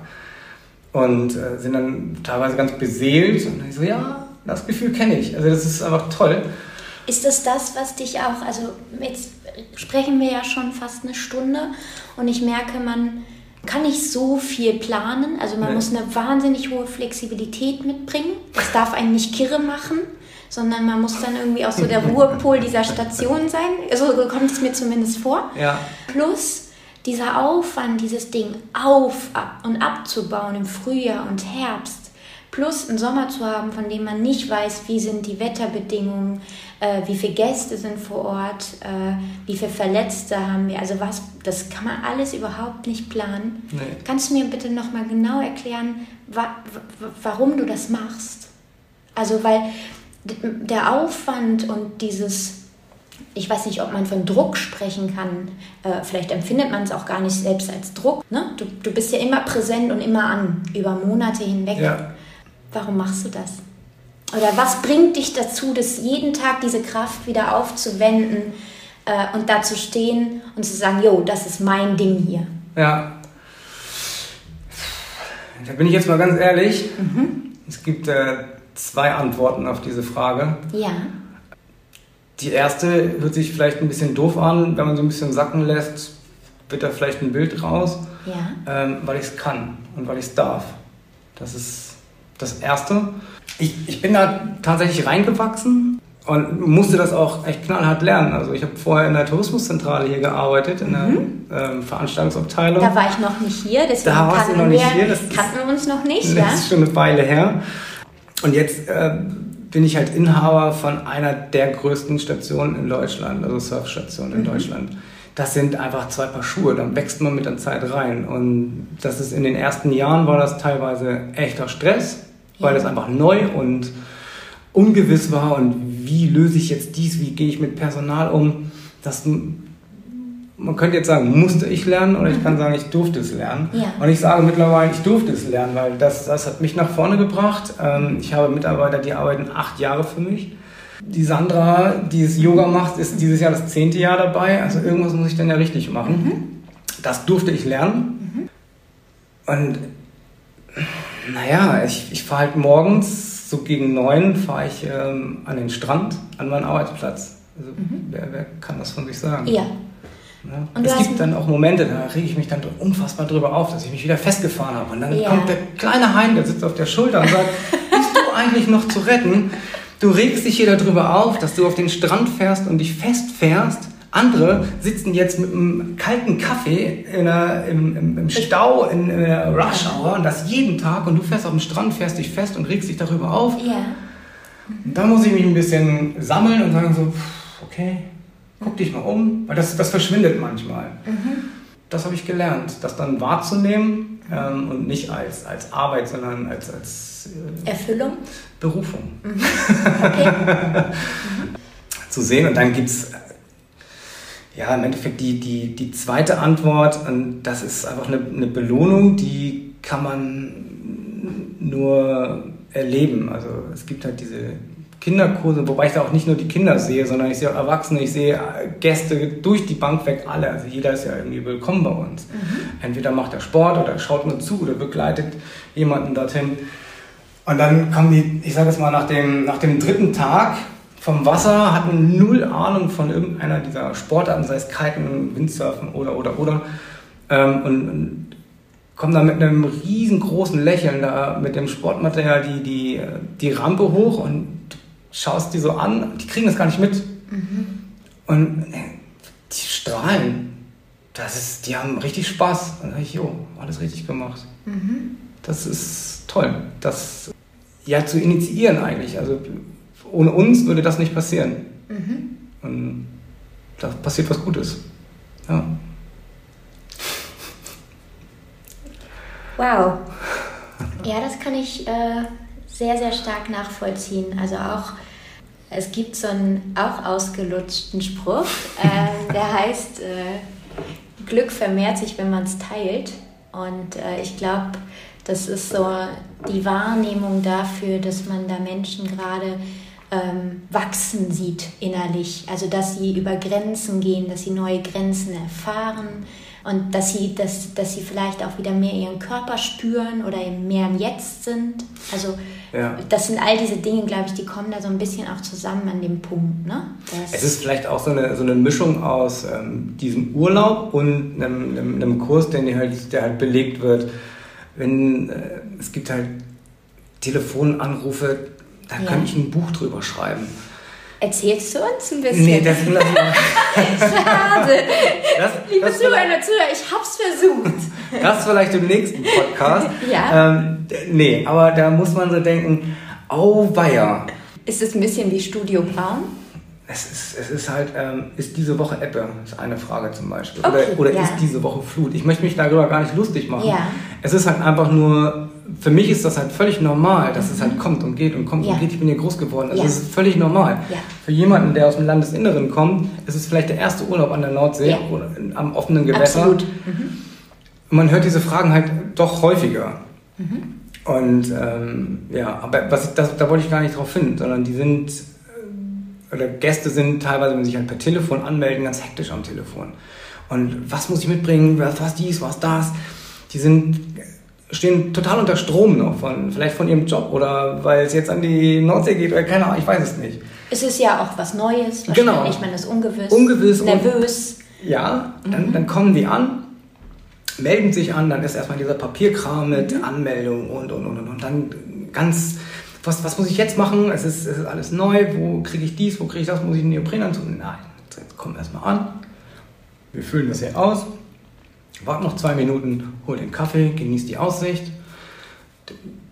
Und äh, sind dann teilweise ganz beseelt und ich so, ja, das Gefühl kenne ich. Also das ist einfach toll. Ist das das, was dich auch, also jetzt sprechen wir ja schon fast eine Stunde und ich merke, man kann nicht so viel planen. Also man nee. muss eine wahnsinnig hohe Flexibilität mitbringen. Das darf einen nicht kirre machen sondern man muss dann irgendwie auch so der Ruhepol dieser Station sein. So also kommt es mir zumindest vor. Ja. Plus dieser Aufwand, dieses Ding auf und abzubauen im Frühjahr und Herbst, plus einen Sommer zu haben, von dem man nicht weiß, wie sind die Wetterbedingungen, äh, wie viele Gäste sind vor Ort, äh, wie viele Verletzte haben wir, also was, das kann man alles überhaupt nicht planen. Nee. Kannst du mir bitte nochmal genau erklären, wa warum du das machst? Also, weil der Aufwand und dieses, ich weiß nicht, ob man von Druck sprechen kann, äh, vielleicht empfindet man es auch gar nicht selbst als Druck. Ne? Du, du bist ja immer präsent und immer an, über Monate hinweg. Ja. Warum machst du das? Oder was bringt dich dazu, das jeden Tag diese Kraft wieder aufzuwenden äh, und da zu stehen und zu sagen, jo, das ist mein Ding hier? Ja. Da bin ich jetzt mal ganz ehrlich. Mhm. Es gibt äh, zwei Antworten auf diese Frage. Ja. Die erste hört sich vielleicht ein bisschen doof an, wenn man so ein bisschen sacken lässt, wird da vielleicht ein Bild raus, ja. ähm, weil ich es kann und weil ich es darf. Das ist das Erste. Ich, ich bin da tatsächlich reingewachsen und musste das auch echt knallhart lernen. Also ich habe vorher in der Tourismuszentrale hier gearbeitet, in der mhm. ähm, Veranstaltungsabteilung. Da war ich noch nicht hier, deswegen da warst du noch nicht hier. Das kannten wir uns noch nicht. Das ja? ist schon eine Weile her. Und jetzt äh, bin ich halt Inhaber von einer der größten Stationen in Deutschland, also Surfstationen in mhm. Deutschland. Das sind einfach zwei Paar Schuhe, dann wächst man mit der Zeit rein. Und das ist in den ersten Jahren war das teilweise echter Stress. Weil das einfach neu und ungewiss war und wie löse ich jetzt dies, wie gehe ich mit Personal um. Das man könnte jetzt sagen, musste ich lernen oder ich kann sagen, ich durfte es lernen. Ja. Und ich sage mittlerweile, ich durfte es lernen, weil das, das hat mich nach vorne gebracht. Ähm, ich habe Mitarbeiter, die arbeiten acht Jahre für mich. Die Sandra, die es Yoga macht, ist dieses Jahr das zehnte Jahr dabei. Also irgendwas muss ich dann ja richtig machen. Mhm. Das durfte ich lernen. Mhm. Und naja, ich, ich fahre halt morgens, so gegen neun, fahre ich ähm, an den Strand, an meinen Arbeitsplatz. Also, mhm. wer, wer kann das von sich sagen? Ja. Und es gibt dann auch Momente, da rege ich mich dann unfassbar drüber auf, dass ich mich wieder festgefahren habe. Und dann ja. kommt der kleine Hein, der sitzt auf der Schulter und sagt, bist du eigentlich noch zu retten? Du regst dich hier darüber auf, dass du auf den Strand fährst und dich festfährst. Andere sitzen jetzt mit einem kalten Kaffee einer, im, im, im, Stau in, in der Rush Hour und das jeden Tag und du fährst auf dem Strand, fährst dich fest und regst dich darüber auf. Ja. Da muss ich mich ein bisschen sammeln und sagen so, okay, guck dich mal um, weil das, das verschwindet manchmal. Mhm. Das habe ich gelernt, das dann wahrzunehmen ähm, und nicht als, als Arbeit, sondern als, als äh, Erfüllung? Berufung. Mhm. Okay. mhm. Zu sehen und dann gibt es ja, im Endeffekt die, die, die zweite Antwort, und das ist einfach eine, eine Belohnung, die kann man nur erleben. Also es gibt halt diese, Kinderkurse, wobei ich da auch nicht nur die Kinder sehe, sondern ich sehe auch Erwachsene, ich sehe Gäste durch die Bank weg, alle. Also jeder ist ja irgendwie willkommen bei uns. Mhm. Entweder macht er Sport oder schaut nur zu oder begleitet jemanden dorthin. Und dann kommen die, ich sage es mal, nach dem, nach dem dritten Tag vom Wasser, hatten null Ahnung von irgendeiner dieser Sportarten, sei es Kiten, Windsurfen oder, oder, oder. Ähm, und, und kommen da mit einem riesengroßen Lächeln da mit dem Sportmaterial die, die, die Rampe hoch und schaust die so an, die kriegen das gar nicht mit. Mhm. Und äh, die strahlen. Das ist, die haben richtig Spaß. Und dann ich, jo, alles richtig gemacht. Mhm. Das ist toll. Das ja zu initiieren eigentlich. Also ohne uns würde das nicht passieren. Mhm. Und da passiert was Gutes. Ja. Wow. Ja, das kann ich äh, sehr, sehr stark nachvollziehen. Also auch, es gibt so einen auch ausgelutschten Spruch, äh, der heißt, äh, Glück vermehrt sich, wenn man es teilt. Und äh, ich glaube, das ist so die Wahrnehmung dafür, dass man da Menschen gerade ähm, wachsen sieht innerlich. Also dass sie über Grenzen gehen, dass sie neue Grenzen erfahren und dass sie, dass, dass sie vielleicht auch wieder mehr ihren Körper spüren oder mehr im Jetzt sind. Also ja. das sind all diese Dinge, glaube ich, die kommen da so ein bisschen auch zusammen an dem Punkt. Ne? es ist vielleicht auch so eine, so eine Mischung aus ähm, diesem Urlaub und einem, einem, einem Kurs, der halt, der halt belegt wird. Wenn äh, es gibt halt Telefonanrufe, da ja. kann ich ein Buch drüber schreiben. Erzählst du uns ein bisschen? Nee, das lass mal. Schade. Das, Liebe das Zuhörer Zuhörer, ich hab's versucht. Das vielleicht im nächsten Podcast. ja. Ähm, nee, aber da muss man so denken, oh weia. Ist es ein bisschen wie Studio Braun? Es ist, es ist halt, ähm, ist diese Woche Ebbe? Ist eine Frage zum Beispiel. Okay, oder oder ja. ist diese Woche Flut? Ich möchte mich darüber gar nicht lustig machen. Ja. Es ist halt einfach nur, für mich ist das halt völlig normal, dass mhm. es halt kommt und geht und kommt ja. und geht. Ich bin hier groß geworden. Also ja. es ist völlig normal. Ja. Für jemanden, der aus dem Landesinneren kommt, ist es vielleicht der erste Urlaub an der Nordsee oder am offenen Gewässer. Absolut. Mhm. Und man hört diese Fragen halt doch häufiger. Mhm. Und ähm, ja, aber was das, da wollte ich gar nicht drauf hin, sondern die sind oder Gäste sind teilweise, wenn sie sich halt per Telefon anmelden, ganz hektisch am Telefon. Und was muss ich mitbringen? Was, was dies, was das? Die sind, stehen total unter Strom noch von, vielleicht von ihrem Job oder weil es jetzt an die Nordsee geht oder keine Ahnung, ich weiß es nicht. Es ist ja auch was Neues, genau. Ich meine, das ist ungewiss, ungewiss nervös. Und, ja, dann, mhm. dann kommen die an, melden sich an, dann ist erstmal dieser Papierkram mit mhm. Anmeldung und, und, und, und, und dann ganz was, was muss ich jetzt machen? Es ist, es ist alles neu, wo kriege ich dies, wo kriege ich das, muss ich einen Neoprenanzug? Nein, jetzt kommen wir erstmal an, wir füllen das hier aus, warten noch zwei Minuten, hol den Kaffee, genießt die Aussicht.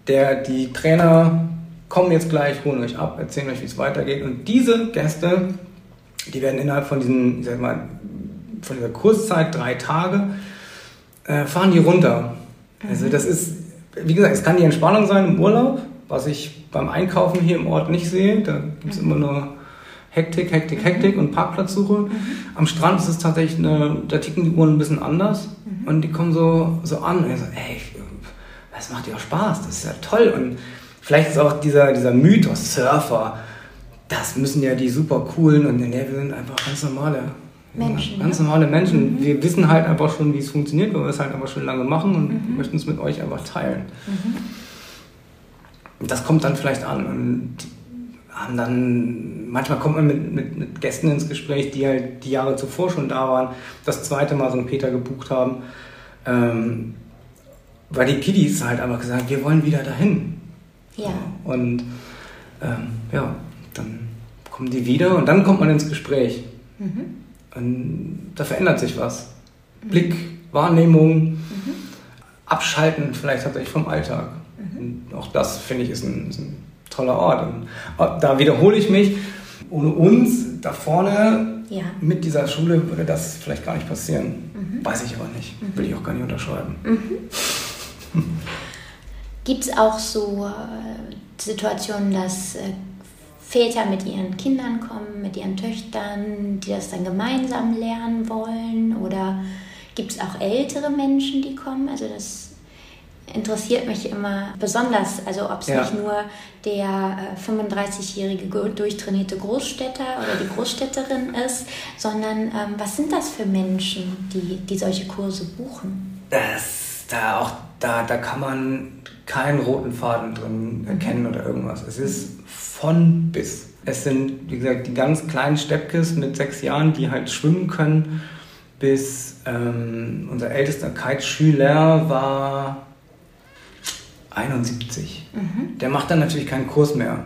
Der, die Trainer kommen jetzt gleich, holen euch ab, erzählen euch, wie es weitergeht. Und diese Gäste, die werden innerhalb von diesen, ich sag mal, von dieser Kurszeit, drei Tage, äh, fahren die runter. Also mhm. das ist, wie gesagt, es kann die Entspannung sein im Urlaub, was ich beim Einkaufen hier im Ort nicht sehe. Da gibt es mhm. immer nur Hektik, Hektik, Hektik mhm. und Parkplatzsuche. Mhm. Am Strand ist es tatsächlich, eine, da ticken die Uhren ein bisschen anders mhm. und die kommen so, so an und ich so, ey, das macht ja auch Spaß, das ist ja toll. Und vielleicht ist auch dieser, dieser Mythos Surfer, das müssen ja die super coolen und nee, wir sind einfach ganz normale Menschen. Ganz normale Menschen. Mhm. Wir wissen halt einfach schon, wie es funktioniert, weil wir es halt einfach schon lange machen und mhm. möchten es mit euch einfach teilen. Mhm das kommt dann vielleicht an und haben dann, manchmal kommt man mit, mit, mit, Gästen ins Gespräch, die halt die Jahre zuvor schon da waren, das zweite Mal so einen Peter gebucht haben, ähm, weil die Kiddies halt einfach gesagt haben, wir wollen wieder dahin. Ja. Und ähm, ja, dann kommen die wieder und dann kommt man ins Gespräch. Mhm. Und da verändert sich was. Mhm. Blick, Wahrnehmung, mhm. Abschalten vielleicht tatsächlich vom Alltag. Und auch das, finde ich, ist ein, ist ein, toller Ort. Und äh, da wiederhole ich mich. Ohne uns da vorne ja. mit dieser Schule würde das vielleicht gar nicht passieren. Mhm. Weiß ich aber nicht. Mhm. Will ich auch gar nicht unterschreiben. Mhm. Gibt es auch so äh, Situationen, dass äh, Väter mit ihren Kindern kommen, mit ihren Töchtern, die das dann gemeinsam lernen wollen? Oder gibt es auch ältere Menschen, die kommen? Also das interessiert mich immer besonders. Also ob es ja. nicht nur der äh, 35-jährige durchtrainierte Großstädter oder die Großstädterin ist, sondern ähm, was sind das für Menschen, die, die solche Kurse buchen? Das da auch da, da kann man keinen roten Faden drin erkennen oder irgendwas. Es ist von bis. Es sind, wie gesagt, die ganz kleinen Steppkes mit sechs Jahren, die halt schwimmen können, bis ähm, unser ältester Kiteschüler war 71. Mhm. Der macht dann natürlich keinen Kurs mehr.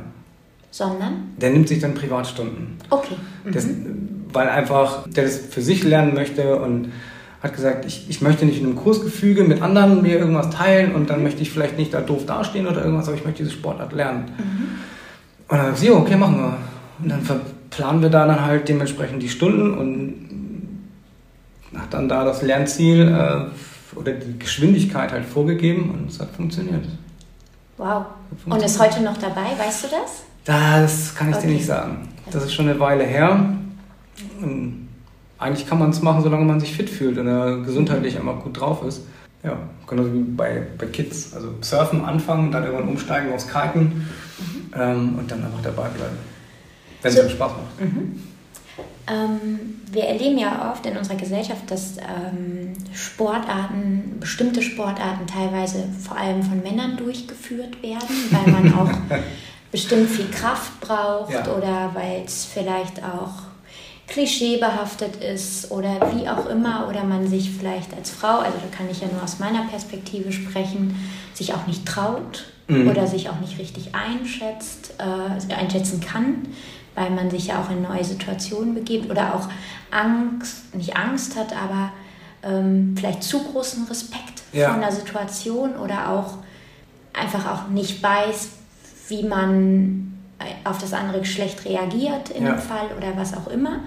Sondern? Der nimmt sich dann Privatstunden. Okay. Mhm. Das, weil einfach der das für sich lernen möchte und hat gesagt, ich, ich möchte nicht in einem Kursgefüge mit anderen mir irgendwas teilen und dann möchte ich vielleicht nicht da doof dastehen oder irgendwas, aber ich möchte diese Sportart lernen. Mhm. Und dann sagt sie, okay, machen wir. Und dann verplanen wir da dann halt dementsprechend die Stunden und hat dann da das Lernziel äh, oder die Geschwindigkeit halt vorgegeben und es hat funktioniert. Wow. Und ist heute noch dabei, weißt du das? Das kann ich okay. dir nicht sagen. Das ist schon eine Weile her. Und eigentlich kann man es machen, solange man sich fit fühlt und gesundheitlich immer gut drauf ist. Ja, genauso wie bei, bei Kids. Also surfen anfangen, dann irgendwann umsteigen aufs Kiten mhm. ähm, und dann einfach dabei bleiben. Wenn so, es Spaß macht. Mhm. Ähm, wir erleben ja oft in unserer Gesellschaft, dass ähm, Sportarten, bestimmte Sportarten teilweise vor allem von Männern durchgeführt werden, weil man auch bestimmt viel Kraft braucht ja. oder weil es vielleicht auch klischeebehaftet ist oder wie auch immer oder man sich vielleicht als Frau, also da kann ich ja nur aus meiner Perspektive sprechen, sich auch nicht traut mhm. oder sich auch nicht richtig einschätzt, äh, einschätzen kann, weil man sich ja auch in neue Situationen begibt oder auch Angst, nicht Angst hat, aber ähm, vielleicht zu großen Respekt ja. vor einer Situation oder auch einfach auch nicht weiß, wie man auf das andere Geschlecht reagiert in ja. dem Fall oder was auch immer.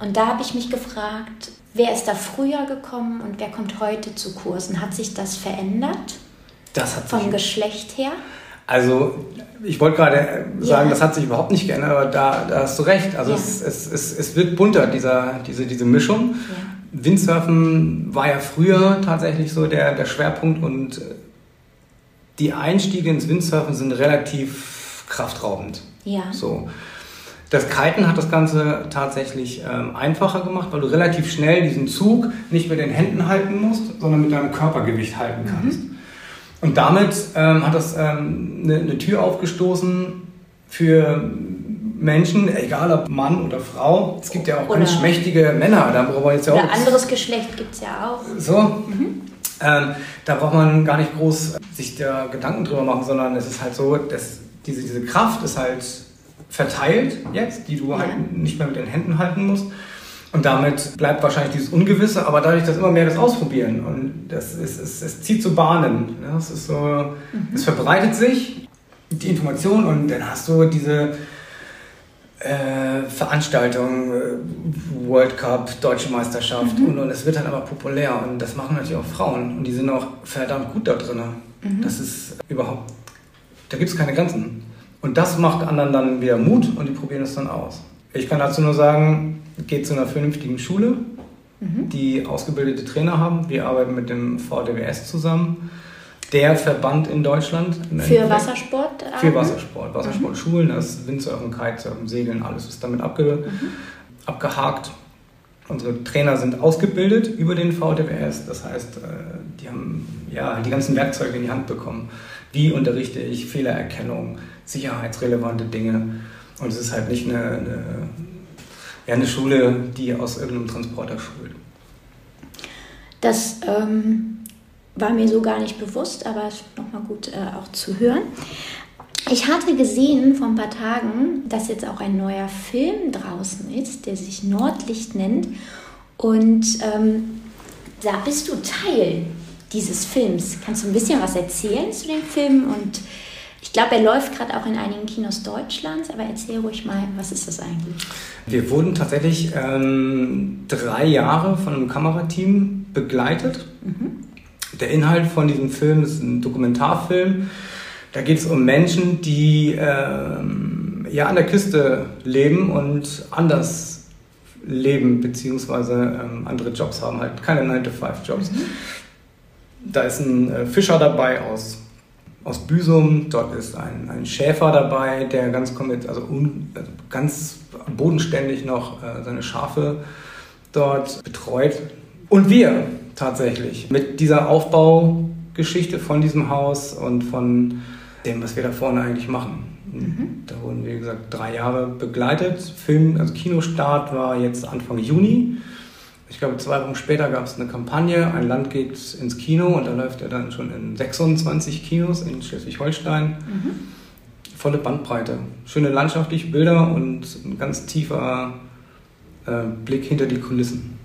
Und da habe ich mich gefragt, wer ist da früher gekommen und wer kommt heute zu Kursen? Hat sich das verändert? Das hat sich vom Geschlecht her? Also ich wollte gerade sagen, ja. das hat sich überhaupt nicht geändert, aber da, da hast du recht. Also ja. es, es, es, es, wird bunter, dieser, diese, diese Mischung. Ja. Windsurfen war ja früher tatsächlich so der, der Schwerpunkt und die Einstiege ins Windsurfen sind relativ kraftraubend. Ja. So. Das Kiten hat das Ganze tatsächlich ähm, einfacher gemacht, weil du relativ schnell diesen Zug nicht mit den Händen halten musst, sondern mit deinem Körpergewicht halten kannst. Mhm. Und damit ähm, hat das ähm, eine, eine Tür aufgestoßen für Menschen, egal ob Mann oder Frau. Es gibt ja auch oder ganz schmächtige Männer, da braucht man jetzt ja auch. Oder anderes Geschlecht gibt es ja auch. So. Mhm. Ähm, da braucht man gar nicht groß sich da Gedanken drüber machen, sondern es ist halt so, dass diese, diese Kraft ist halt verteilt jetzt, die du ja. halt nicht mehr mit den Händen halten musst. Und damit bleibt wahrscheinlich dieses Ungewisse, aber dadurch, dass immer mehr das ausprobieren und das ist, es, es zieht zu Bahnen. Ne? Es ist so, mhm. es verbreitet sich die Information und dann hast du diese äh, Veranstaltungen, äh, World Cup, Deutsche Meisterschaft mhm. und, und es wird dann aber populär und das machen natürlich auch Frauen und die sind auch verdammt gut da drin. Mhm. Das ist überhaupt da gibt es keine Grenzen. Und das macht anderen dann wieder Mut und die probieren es dann aus. Ich kann dazu nur sagen, geht zu einer vernünftigen Schule, mhm. die ausgebildete Trainer haben. Wir arbeiten mit dem VDWS zusammen. Der Verband in Deutschland. Für Wassersport? Für Wassersport. Wassersportschulen, mhm. das Windsurfen, Kitesurfen, Segeln, alles ist damit abge, mhm. abgehakt. Unsere Trainer sind ausgebildet über den VDWS. Das heißt, äh, die haben ja, die ganzen Werkzeuge in die Hand bekommen. Wie unterrichte ich Fehlererkennung, sicherheitsrelevante Dinge. Und es ist halt nicht eine, eine, ja, eine Schule, die aus irgendeinem Transporter schult. Das ähm, war mir so gar nicht bewusst, aber es ist nochmal gut äh, auch zu hören. Ich hatte gesehen vor ein paar Tagen, dass jetzt auch ein neuer Film draußen ist, der sich Nordlicht nennt. Und ähm, da bist du Teil dieses Films. Kannst du ein bisschen was erzählen zu dem Film? Und ich glaube, er läuft gerade auch in einigen Kinos Deutschlands, aber erzähl ruhig mal, was ist das eigentlich? Wir wurden tatsächlich ähm, drei Jahre von einem Kamerateam begleitet. Mhm. Der Inhalt von diesem Film ist ein Dokumentarfilm. Da geht es um Menschen, die ähm, ja an der Küste leben und anders leben, beziehungsweise ähm, andere Jobs haben, halt keine 9-to-5-Jobs. Mhm. Da ist ein äh, Fischer dabei aus, aus Büsum, dort ist ein, ein Schäfer dabei, der ganz, also, un, also ganz bodenständig noch äh, seine Schafe dort betreut. Und wir tatsächlich mit dieser Aufbau Geschichte von diesem Haus und von dem, was wir da vorne eigentlich machen. Mhm. Da wurden wir, wie gesagt, drei Jahre begleitet. Film, also Kinostart war jetzt Anfang Juni. Ich glaube, zwei Wochen später gab es eine Kampagne, ein Land geht ins Kino und da läuft er dann schon in 26 Kinos in Schleswig-Holstein. Mhm. Volle Bandbreite. Schöne landschaftliche Bilder und ein ganz tiefer äh, Blick hinter die Kulissen.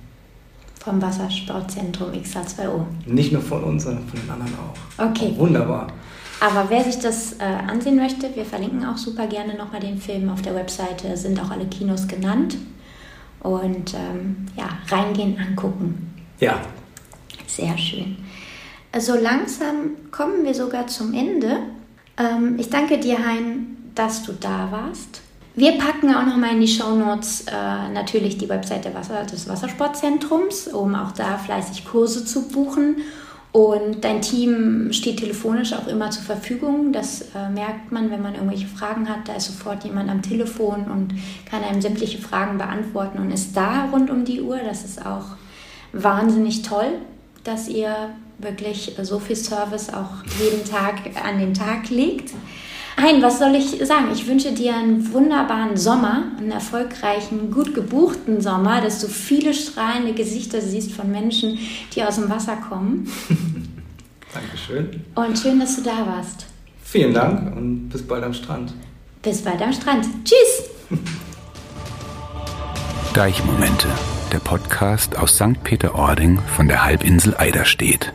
Vom Wassersportzentrum XH2O. Nicht nur von uns, sondern von den anderen auch. Okay. Auch wunderbar. Aber wer sich das äh, ansehen möchte, wir verlinken auch super gerne nochmal den Film auf der Webseite, sind auch alle Kinos genannt. Und ähm, ja, reingehen, angucken. Ja. Sehr schön. So langsam kommen wir sogar zum Ende. Ähm, ich danke dir, Hein, dass du da warst. Wir packen auch nochmal in die Show Notes äh, natürlich die Webseite Wasser, des Wassersportzentrums, um auch da fleißig Kurse zu buchen. Und dein Team steht telefonisch auch immer zur Verfügung. Das äh, merkt man, wenn man irgendwelche Fragen hat. Da ist sofort jemand am Telefon und kann einem sämtliche Fragen beantworten und ist da rund um die Uhr. Das ist auch wahnsinnig toll, dass ihr wirklich so viel Service auch jeden Tag an den Tag legt. Hein, was soll ich sagen? Ich wünsche dir einen wunderbaren Sommer, einen erfolgreichen, gut gebuchten Sommer, dass du viele strahlende Gesichter siehst von Menschen, die aus dem Wasser kommen. Dankeschön. Und schön, dass du da warst. Vielen Dank und bis bald am Strand. Bis bald am Strand. Tschüss. Deichmomente, der Podcast aus St. Peter-Ording von der Halbinsel Eiderstedt.